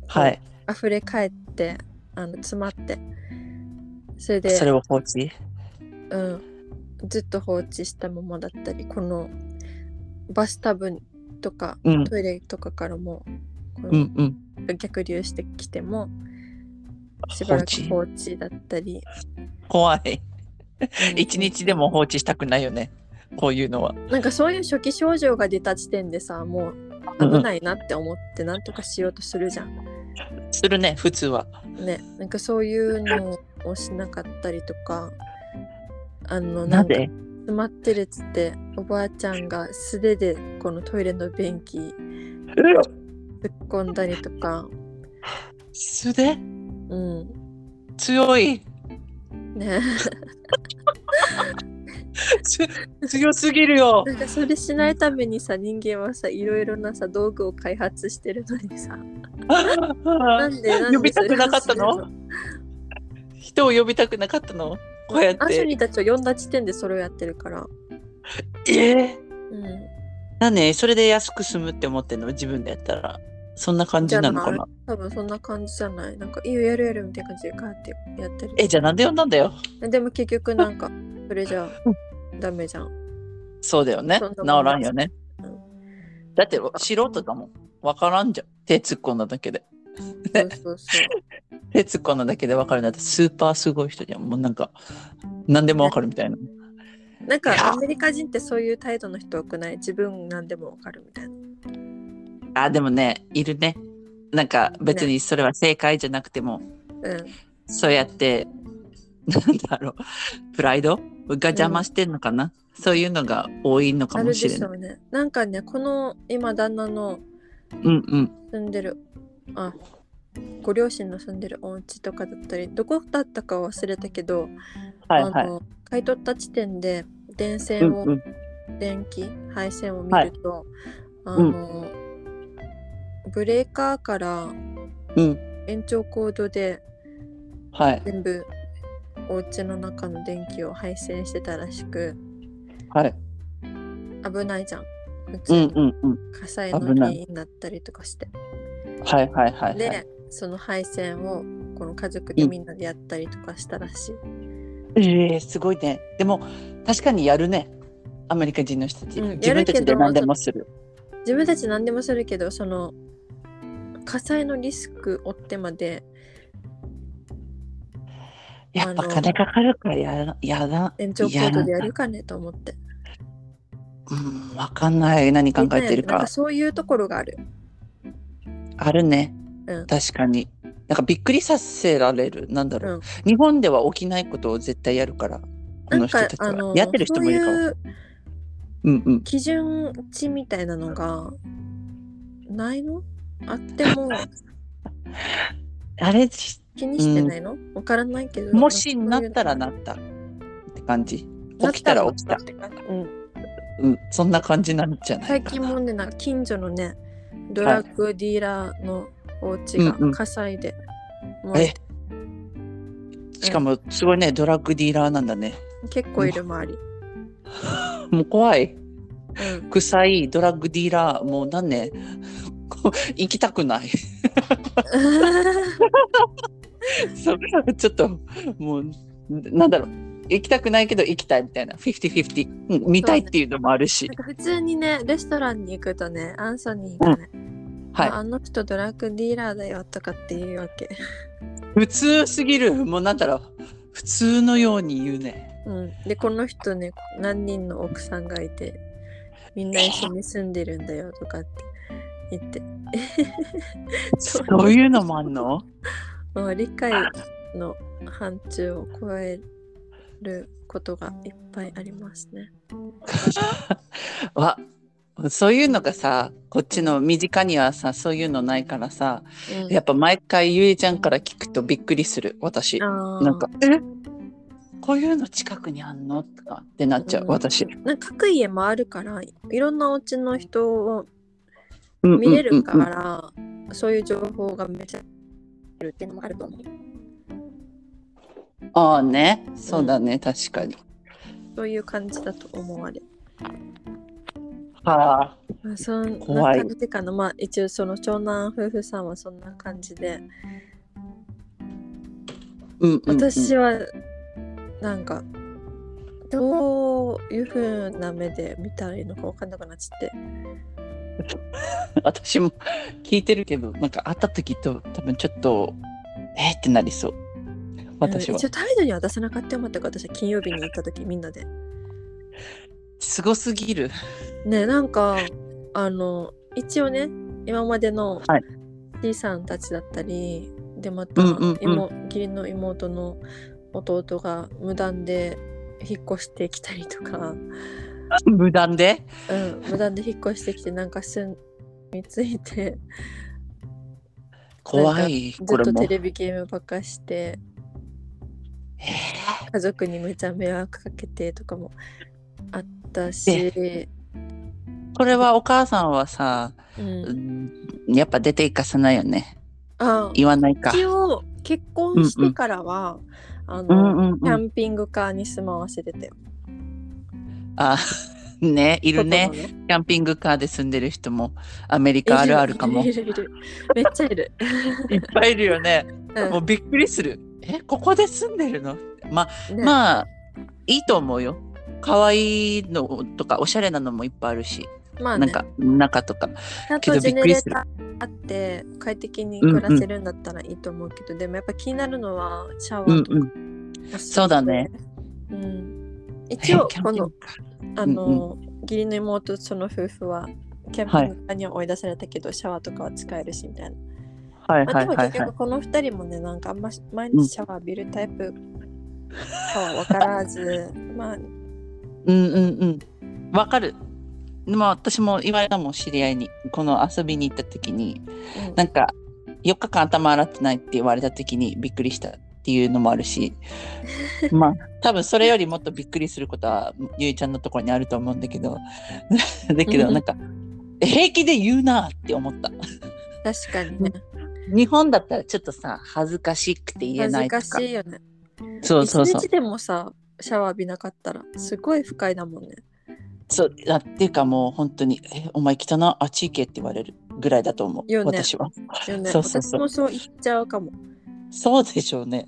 はい。溢れ返ってあの詰まってそれでそれを放置？うん、ずっと放置したままだったりこのバスタブとかうん。トイレとかからもうんうん。逆流してきてもしばらく放置だったり、怖い。うん一日でも放置したくないよね。こういうのは。なんかそういう初期症状が出た時点でさもう危ないなって思ってなんとかしようとするじゃん。するね、普通は。ねなんかそういうのをしなかったりとかあのなんんか詰まってるっつっておばあちゃんが素手でこのトイレの便器突っ込んだりとか素手？うん。強い。ね。つ強すぎるよ。なんかそれしないためにさ人間はさいろいろなさ道具を開発してるのにさ。なんで呼びたくなかったの？人を呼びたくなかったの？こうやっアンソて。ニーたちを呼んだ時点でそれをやってるから。ええうん。なんでそれで安く済むって思ってんの？自分でやったら。そんな感じなのかな？多分そんな感じじゃないなんかいいよやるやるみたいな感じでガーってやってるえ、じゃあなんで呼んだんだよ？でも結局なんかそれじゃダメじゃんそうだよね。治らんよね。うんだって素人だもん。わからんじゃん。手突っ込んだだけで。そうそうそう 手突っ込んだだけでわかるんだってスーパーすごい人じゃん。もうなんか、何でもわかるみたいな。なんかアメリカ人ってそういう態度の人多くない？自分なんでもわかるみたいなあ、でもね、いるね。なんか別にそれは正解じゃなくても、うんそうやって、なんだろう、プライド？が邪魔してんのかな、そういうのが多いのかもしれない。ねなんかねこの今旦那のうんうん。住んでるあご両親の住んでるお家とかだったりどこだったか忘れたけど、はいはい。あの買い取った時点で電う線を、んうん。電気配線を見ると、あの、ブレーカーからうん。延長コードではい。全部お家の中の電気を配線してたらしくはい。危ないじゃん普う通に。火災の原因になったりとかして、はいはいはい、はい。でその配線をこの家族でみんなでやったりとかしたらしい、ええすごいね。でも、確かにやるね。アメリカ人の人たち。うん自分たちで何でもする。自分たち何でもするけどその火災のリスク負ってまでやっぱ金かかるからやら、やら、延長コードでやるかねと思ってうん、わかんない。何考えてるか。そういうところがあるあるね。うん確かに。なんかびっくりさせられる。なんだろう。うん日本では起きないことを絶対やるから。この人たちは。あのやってる人もいるかも。うんうん。基準値みたいなのがないの？あってもあれ、気にしてないの？わからないけどもしなったらななった。って感じ。起きたら起きた。って感じ。うん。うん、そんな感じなんじゃない最。近もねなんか近所のねドラッグディーラーのお家がうんうん。火災で燃えて、しかもすごいね、ドラッグディーラーなんだね。結構いる周り、もう怖い。うん、臭いドラッグディーラー、もう何年 行きたくない。そうちょっともうなんだろう。行きたくないけど行きたいみたいな。50-50、うん、見たいっていうのもあるし。なんか普通にねレストランに行くとねアンソニーがね、はい。ああの人ドラッグディーラーだよとかっていうわけ、普通すぎる。もうなんだろう。普通のように言うね。うん、でこの人ね何人の奥さんがいてみんな一緒に住んでるんだよとかって言って。そう。いうのもあんの？まあ理解の範疇を超えることがいっぱいありますね。わそういうのがさこっちの身近にはさそういうのないからさうん。やっぱ毎回ゆえちゃんから聞くとびっくりする私。なんかえ？こういうの近くにあんの？とかってなっちゃう、うん。私。なんか各家もあるからいろんなお家の人を見見れるから、そういう情報がめちゃあるっていうのもあると思う。ああね。そうだね、確かに。そういう感じだと思われ。はあ。まあ、そんな感じかな。まあ一応その長男夫婦さんはそんな感じで、うんうんうん、私はなんかどういう風な目で見たらいいのか分かんなくなっちゃって。私も聞いてるけどなんか会った時と多分ちょっとえーってなりそう。私は。うん一応態度には出さなかったよ。思ったから私は金曜日に行った時みんなで。すごすぎる。ねなんかあの一応ね今までのはい。T さんたちだったりでまた、うんうんうん。妹義理の妹の弟が無断で引っ越してきたりとか、無断で？うん、無断で引っ越してきてなんか住みついて。怖い。ずっとテレビゲームばっかして。え家族にめちゃ迷惑かけてとかもあったし、ーこれはお母さんはさ、う、うんん、やっぱ出ていかさないよね。あ言わないか。一応結婚してからは、あうの、んうんうんキャンピングカーに住まわせてたよ。あねいるね。キャンピングカーで住んでる人もアメリカあるあるかも。いいるいる。めっちゃいる。っぱいいるよね。うん。もうびっくりする。えここで住んでるの？まあね。まあいいと思うよ。可愛いのとかおしゃれなのもいっぱいあるし、まあね、なんか中とか。ちゃんけどとジェネレびっくりする。ーターあって快適に暮らせるんだったらいいと思うけど、でもやっぱ気になるのはシャワうんーとか、うんそうだね。うん、一応このあの、義理の妹その夫婦はキャンピングカーには追い出されたけど、シャワーとかは使えるしみたいな。はいまあ、でも結はい。はいはい局この二人もねなんかあんまし毎日シャワー浴びるタイプかは分からず、まあ。うんうんうん。わかる。でも私も言われたもん知り合いにこの遊びに行った時にうん。なんか4日間頭洗ってないって言われた時にびっくりした。っていうのもあるしまあ。多分それよりもっとびっくりすることはゆいちゃんのところにあると思うんだけど だけどなんか平気で言うなって思った。確かにね。日本だったらちょっとさ恥ずかしくて言え恥ずかないとか。しいよね。そうそうそう。でもさシャワー浴びなかったらすごい不快だもんね。そうあっていうかもう本当に「えお前汚なあっち行け」って言われるぐらいだと思う、よね。私は。よね。そうそうそう。私もそう言っちゃうかもそうでしょうね、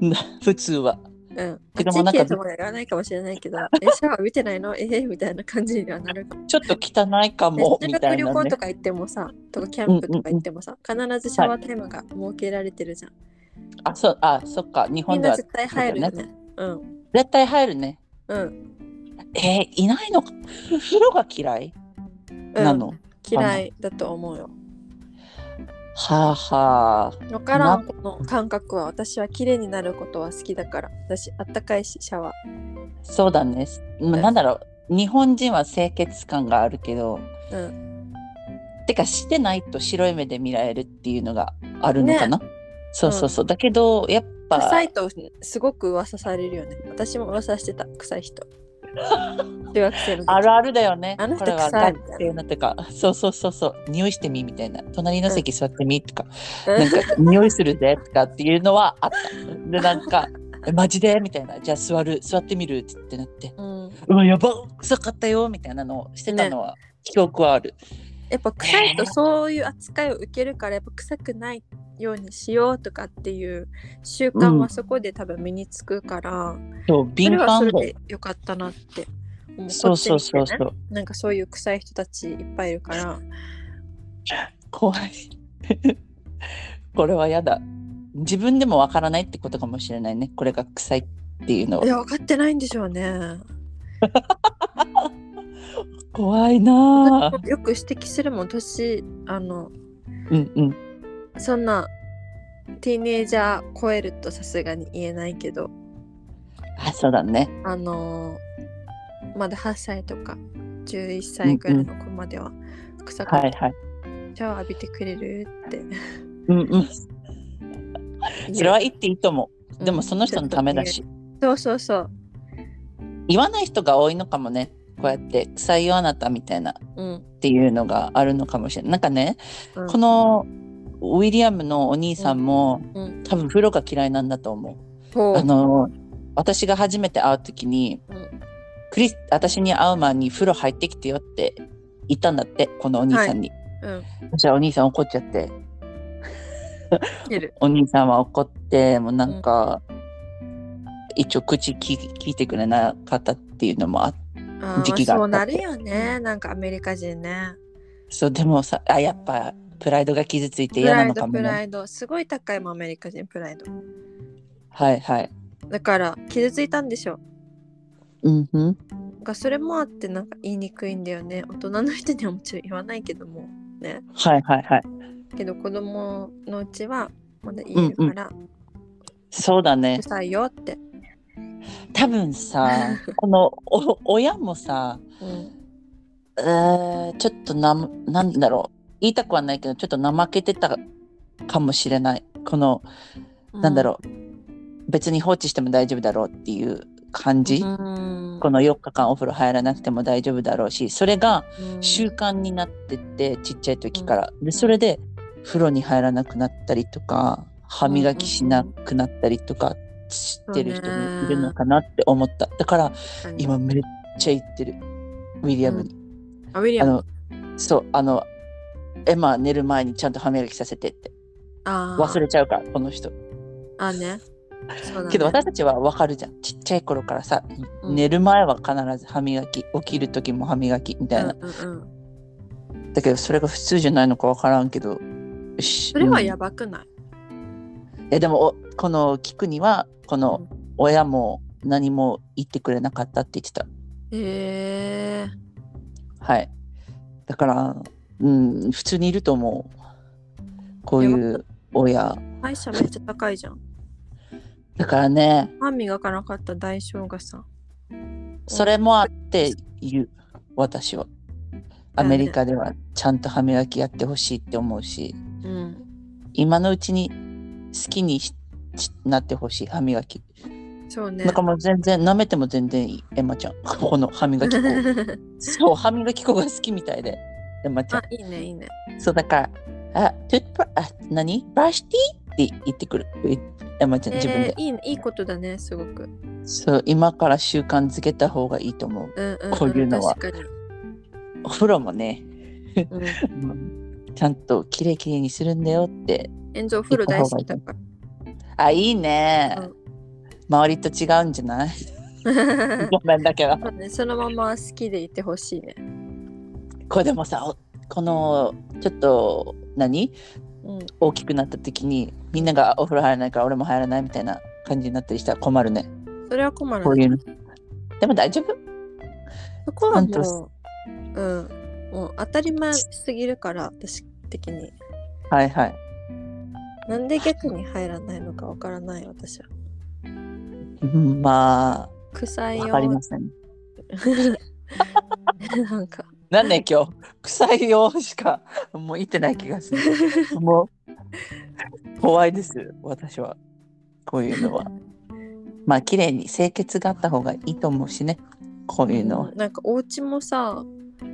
な普通は。うん。けどもなんとも言わないかもしれないけど えシャワー浴びてないの？えーみたいな感じにはなるかも。ちょっと汚いかもでみたいなね。旅行とか行ってもさとかキャンプとか行ってもさ、必ずシャワータイムが設けられてるじゃん、あそうあそっか。日み本ではんな絶対入るよね。うん。絶対入るね。うん。えーいないの風呂が嫌い？うん。なの、嫌いだと思うよはあはあ。わからんなこの感覚は私は綺麗になることは好きだから。私あったかいしシャワー。そうだね、まあ、なんだろう。日本人は清潔感があるけどうん。てかしてないと白い目で見られるっていうのがあるのかな、そうそうそう、だけどやっぱ臭いとすごく噂されるよね。私も噂してた。臭い人 中学生の時。あるあるだよね。あの人臭い。学生のとか、そうそうそうそう、匂いしてみみたいな、隣の席座ってみとか、うん。なんか匂いするぜとかっていうのはあった。で、なんか、えマジで？みたいな、じゃあ座る、座ってみるってなって、うん、うわ、やば、臭かったよみたいなのをしてたのは、記憶はある。やっぱ臭いとそういう扱いを受けるからやっぱ臭くないようにしようとかっていう習慣はそこで多分身につくから、そう、そ敏れはそれ感だでよかったなってそうそうそうそう。なんかそういう臭い人たちいっぱいいるから怖い。これはやだ。自分でもわからないってことかもしれないね。これが臭いっていうのは。いや分かってないんでしょうね 怖いなぁ。よく指摘するもん年あのうんうん。そんなティーネイジャー超えるとさすがに言えないけどあ、そうだね。あのまだ8歳とか11歳ぐらいの子までは臭くてはいはい。シャワー浴びてくれるってうんうん。それは言っていいと思う。でもうんその人のためだし。そうそうそう言わない人が多いのかもね。こうやって臭いよあなたみたいなっうん、ていうのがあるのかもしれない。なんかね、うん、このウィリアムのお兄さんも、うん多分風呂が嫌いなんだと思う。あの私が初めて会う時に、うんクリス私に会う前に風呂入ってきてよって言ったんだってこのお兄さんに。うん。そしたらお兄さん怒っちゃって。お兄さんは怒ってもうなんか、一応口聞聞いてくれなかったっていうのもあって時期があったそうなるよね。なんかアメリカ人ね。そうでもさあやっぱプライドが傷ついてプ嫌なのかもね。ライド。すごい高いもんアメリカ人プライド。はいはい。だから傷ついたんでしょうんうん。なんかそれもあってなんか言いにくいんだよね。大人の人にはもちろん言わないけども。ね。はいはいはい。けど子供のうちはまだ言えるから、そうだね。臭いよって、多分さ このお親もさうん、えーちょっとななんだろう。言いたくはないけどちょっと怠けてたかもしれない。この、なんだろう。別に放置しても大丈夫だろうっていう感じ、うん、この4日間お風呂入らなくても大丈夫だろうしそれがうん。習慣になってってちっちゃい時から、でそれで風呂に入らなくなったりとか歯磨きしなくなったりとかしてる人もいるのかなって思った。だから今めっちゃ言ってる。ウィリアムに、あウィリアム。そうあのエマ寝る前にちゃんと歯磨きさせてって。忘れちゃうからこの人。あねねけど私たちはわかるじゃん。ちっちゃい頃からさ、うん。寝る前は必ず歯磨き起きる時も歯磨きみたいな、うんうんうん、だけどそれが普通じゃないのかわからんけどよしそれはうんやばくない、えでもおこの聞くにはこの親も何も言ってくれなかったって言ってた。えはい。だからうん普通にいると思う。こういう親。ー、歯医者めっちゃ高いじゃんだからね。歯磨かなかった代償がさそれもあって言う私は。アメリカではちゃんと歯磨きやってほしいって思うし。うん。今のうちに好きになってほしい歯磨き。そうね。なんかもう全然舐めても全然いいエマちゃん。こ この歯磨き粉。そう歯磨き粉が好きみたいでエマちゃん。あいいねいいね。そうだからあトゥップあ何？ブラッシュティ？ーって言ってくる。エマちゃん自分で。えー、いいね。いいことだねすごく。そう今から習慣づけた方がいいと思う。うんうん、うん、こういうのは。お風呂もね。うん、ちゃんときれいきれいにするんだよって。エンゾお風呂大好きだかあいいね、うん周りと違うんじゃない？らごめんだけど。ねそのまま好きでいてほしいね。これでもさおこのちょっと何？うん大きくなった時にみんながお風呂入らないから俺も入らないみたいな感じになったりした。ら困るね。それは困るこういうの。でも大丈夫。そこはもううん。もう当たり前すぎるから私的に。はいはい。なんで逆に入らないのかわからない私は。うんまあ。臭いよわかりません。なんかなんで今日臭いよしか もう言ってない気がする。もう怖いです。私は。こういうのは。まあ綺麗に清潔があった方がいいと思うしね。こういうのは。うんなんかお家もさ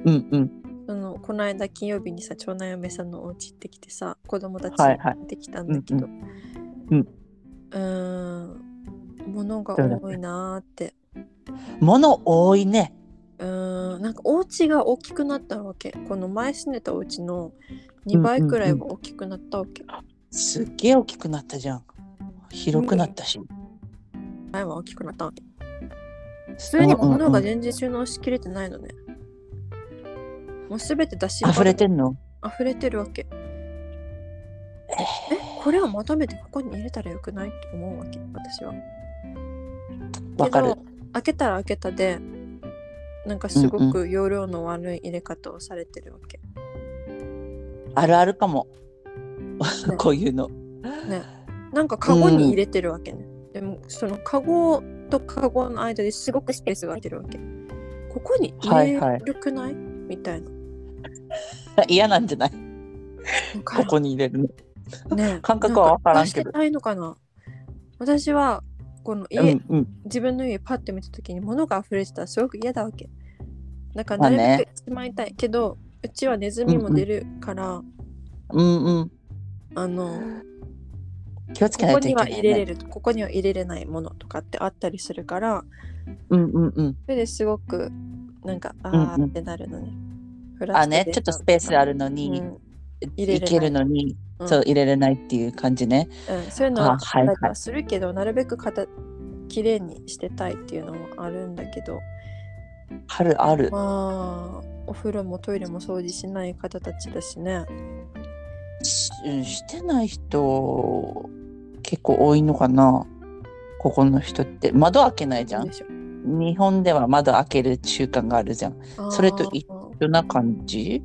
うんうん。そのこの間金曜日にさ長男嫁さんのお家行ってきてさ子供たち行ってきたんだけど。うんうん。ん。物が多いなーって。物多いねうーんなんかお家が大きくなったわけこの前住んでたお家の2倍くらいは大きくなったわけ、すっげえ大きくなったじゃん。広くなったし。前は大きくなったわけ。普通に物が全然収納しきれてないのね。もうすべて出し溢れてんの？溢れてるわけ。えこれをまとめてここに入れたらよくない？って思うわけ私は。わかる。開けたら開けたでなんかすごく容量の悪い入れ方をされてるわけ。あるあるかも。ね、こういうの。ね。なんかカゴに入れてるわけね。うん、でもそのカゴとカゴの間ですごくスペースが空いてるわけ。ここに入れるくない、はいはい、みたいな。嫌なんじゃない？ここに入れるの。ね、感覚は分からんけど。ないのかな？私はこの家、うんうん、自分の家パッて見た時に物が溢れてたらすごく嫌だわけ。だからなるべくしまいたいけど、うちはネズミも出るから、うんうん、あの気をつけないといけない、ね、ここには入れれるここには入れれないものとかってあったりするから、うんうんうん、それですごくなんかあーってなるのね。うんうん、あねちょっとスペースあるのに、うん、入れいけるのに、うん、そう入れれないっていう感じね。うん、そういうのははいはい、するけど、なるべくかたきれいにしてたいっていうのもあるんだけど。あるある。まあお風呂もトイレも掃除しない方たちだしね。ししてない人結構多いのかな。ここの人って。窓開けないじゃん。日本では窓開ける習慣があるじゃん。それと一緒な感じ？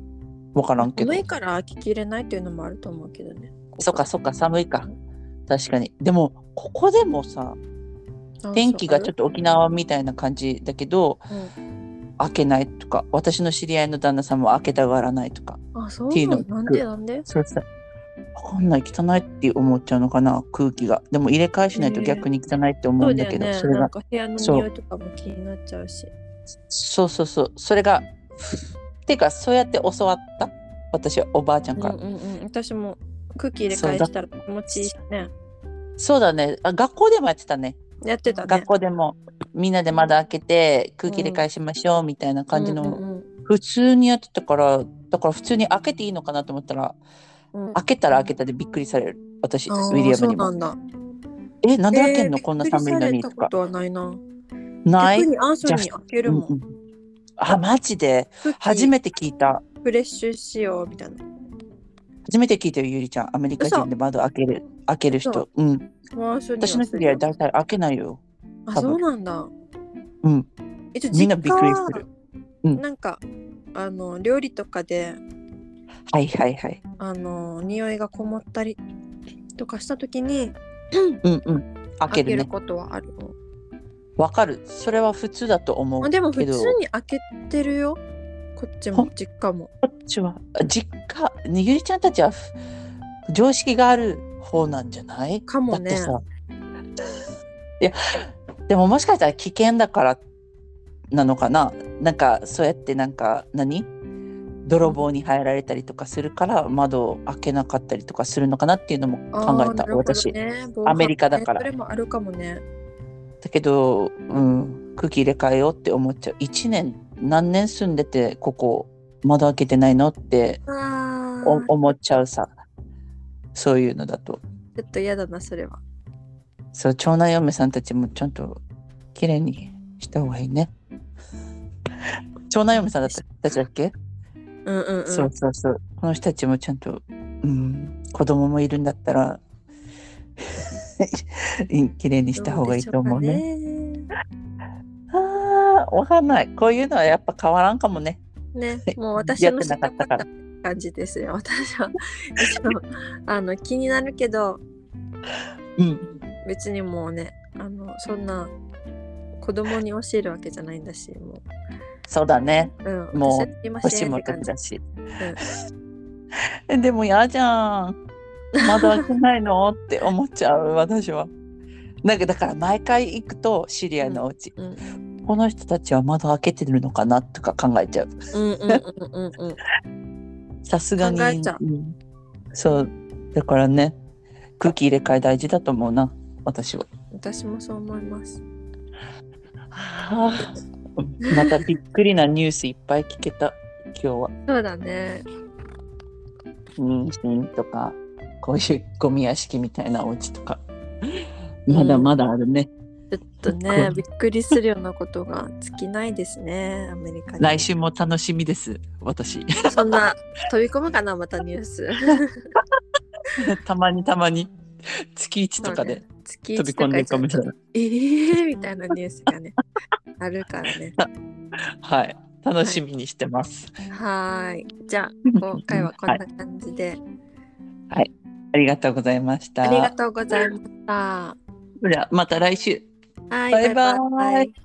わからんけど。寒いから開ききれないっていうのもあると思うけどね。そっかそっか寒いか。確かに。でもここでもさ天気がちょっと沖縄みたいな感じだけど、うん、開けないとか私の知り合いの旦那さんも開けたがらないとか。あそう。っていうのなんでなんで？そうそう。わかんない汚いって思っちゃうのかな空気が。でも入れ替えしないと逆に汚いって思うんだけど、それが。部屋の匂いとかも気になっちゃうし。そうそうそう。それがっていうかそうやって教わった？私はおばあちゃんから、うんうんうん、私も空気入れ替えしたら気持ちいいしね。そうだね。あ学校でもやってたね。やってた、ね、学校でもみんなで窓開けて空気入れ替えしましょうみたいな感じの、普通にやってたからだから普通に開けていいのかなと思ったらうん、開けたら開けたでびっくりされる。私ウィリアムにも。えなんで開けんの、えー、こんな寒いのにとか。ことはないな。ない？逆にアンソニー開けるもん。うんうん、あマジで？初めて聞いた。フレッシュ仕様みたいな。初めて聞いたよゆりちゃんアメリカ人で窓開ける開ける人。うん。私の知り合い大体開けないよ。あそうなんだ。うん。みんなびっくりする。うん、なんかあの料理とかではいはいはい。あの匂いがこもったりとかした時にうんうん開けることはあるの？わかる。それは普通だと思うでも普通に開けてるよ。こっちも実家も。こっちは。実家ねゆりちゃんたちは常識がある方なんじゃない？かもね。いやでももしかしたら危険だからなのかな？なんかそうやってなんか何？泥棒に入られたりとかするから窓を開けなかったりとかするのかなっていうのも考えた、ね、私。アメリカだから。それもあるかもねだけど、うん、空気入れ替えようって思っちゃう。1年何年住んでてここ窓開けてないのって思っちゃうさ。そういうのだと。ちょっと嫌だなそれは。そう長男嫁さんたちもちゃんと綺麗にした方がいいね。長男嫁さんだったちだっけ？うんうんうん、そうそうそう。この人たちもちゃんと、うん、子供もいるんだったら 綺麗 にした方がいいと思うね。うねああわかんないこういうのはやっぱ変わらんかもね。ね もう私の知らなかった感じですよ私はあの気になるけど、うん、別にもうねあのそんな子供に教えるわけじゃないんだしもう。そうだね。うん、もう星も時だし。うん、でも嫌じゃん。まだ開けないの？って思っちゃう私は。なんかだから毎回行くと知り合いのうんうん、この人たちは窓開けてるのかなとか考えちゃう。さすがに、うん、そうだからね空気入れ替え大事だと思うな私は。私もそう思います。はあまたびっくりなニュースいっぱい聞けた今日は。そうだね。妊娠とかこういうゴミ屋敷みたいなお家とか。まだまだあるね。ちょっとね、びっくりするようなことが尽きないですね、アメリカに。来週も楽しみです、私。そんな飛び込むかな、またニュース。たまにたまに月一とかで月飛び込んでいくかもしれない。えーみたいなニュースがね、あるからね。はい、楽しみにしてます。はーい。じゃあ、今回はこんな感じで、ありがとうございました。ありがとうございました。それではまた来週。はい、バイバイバイバイ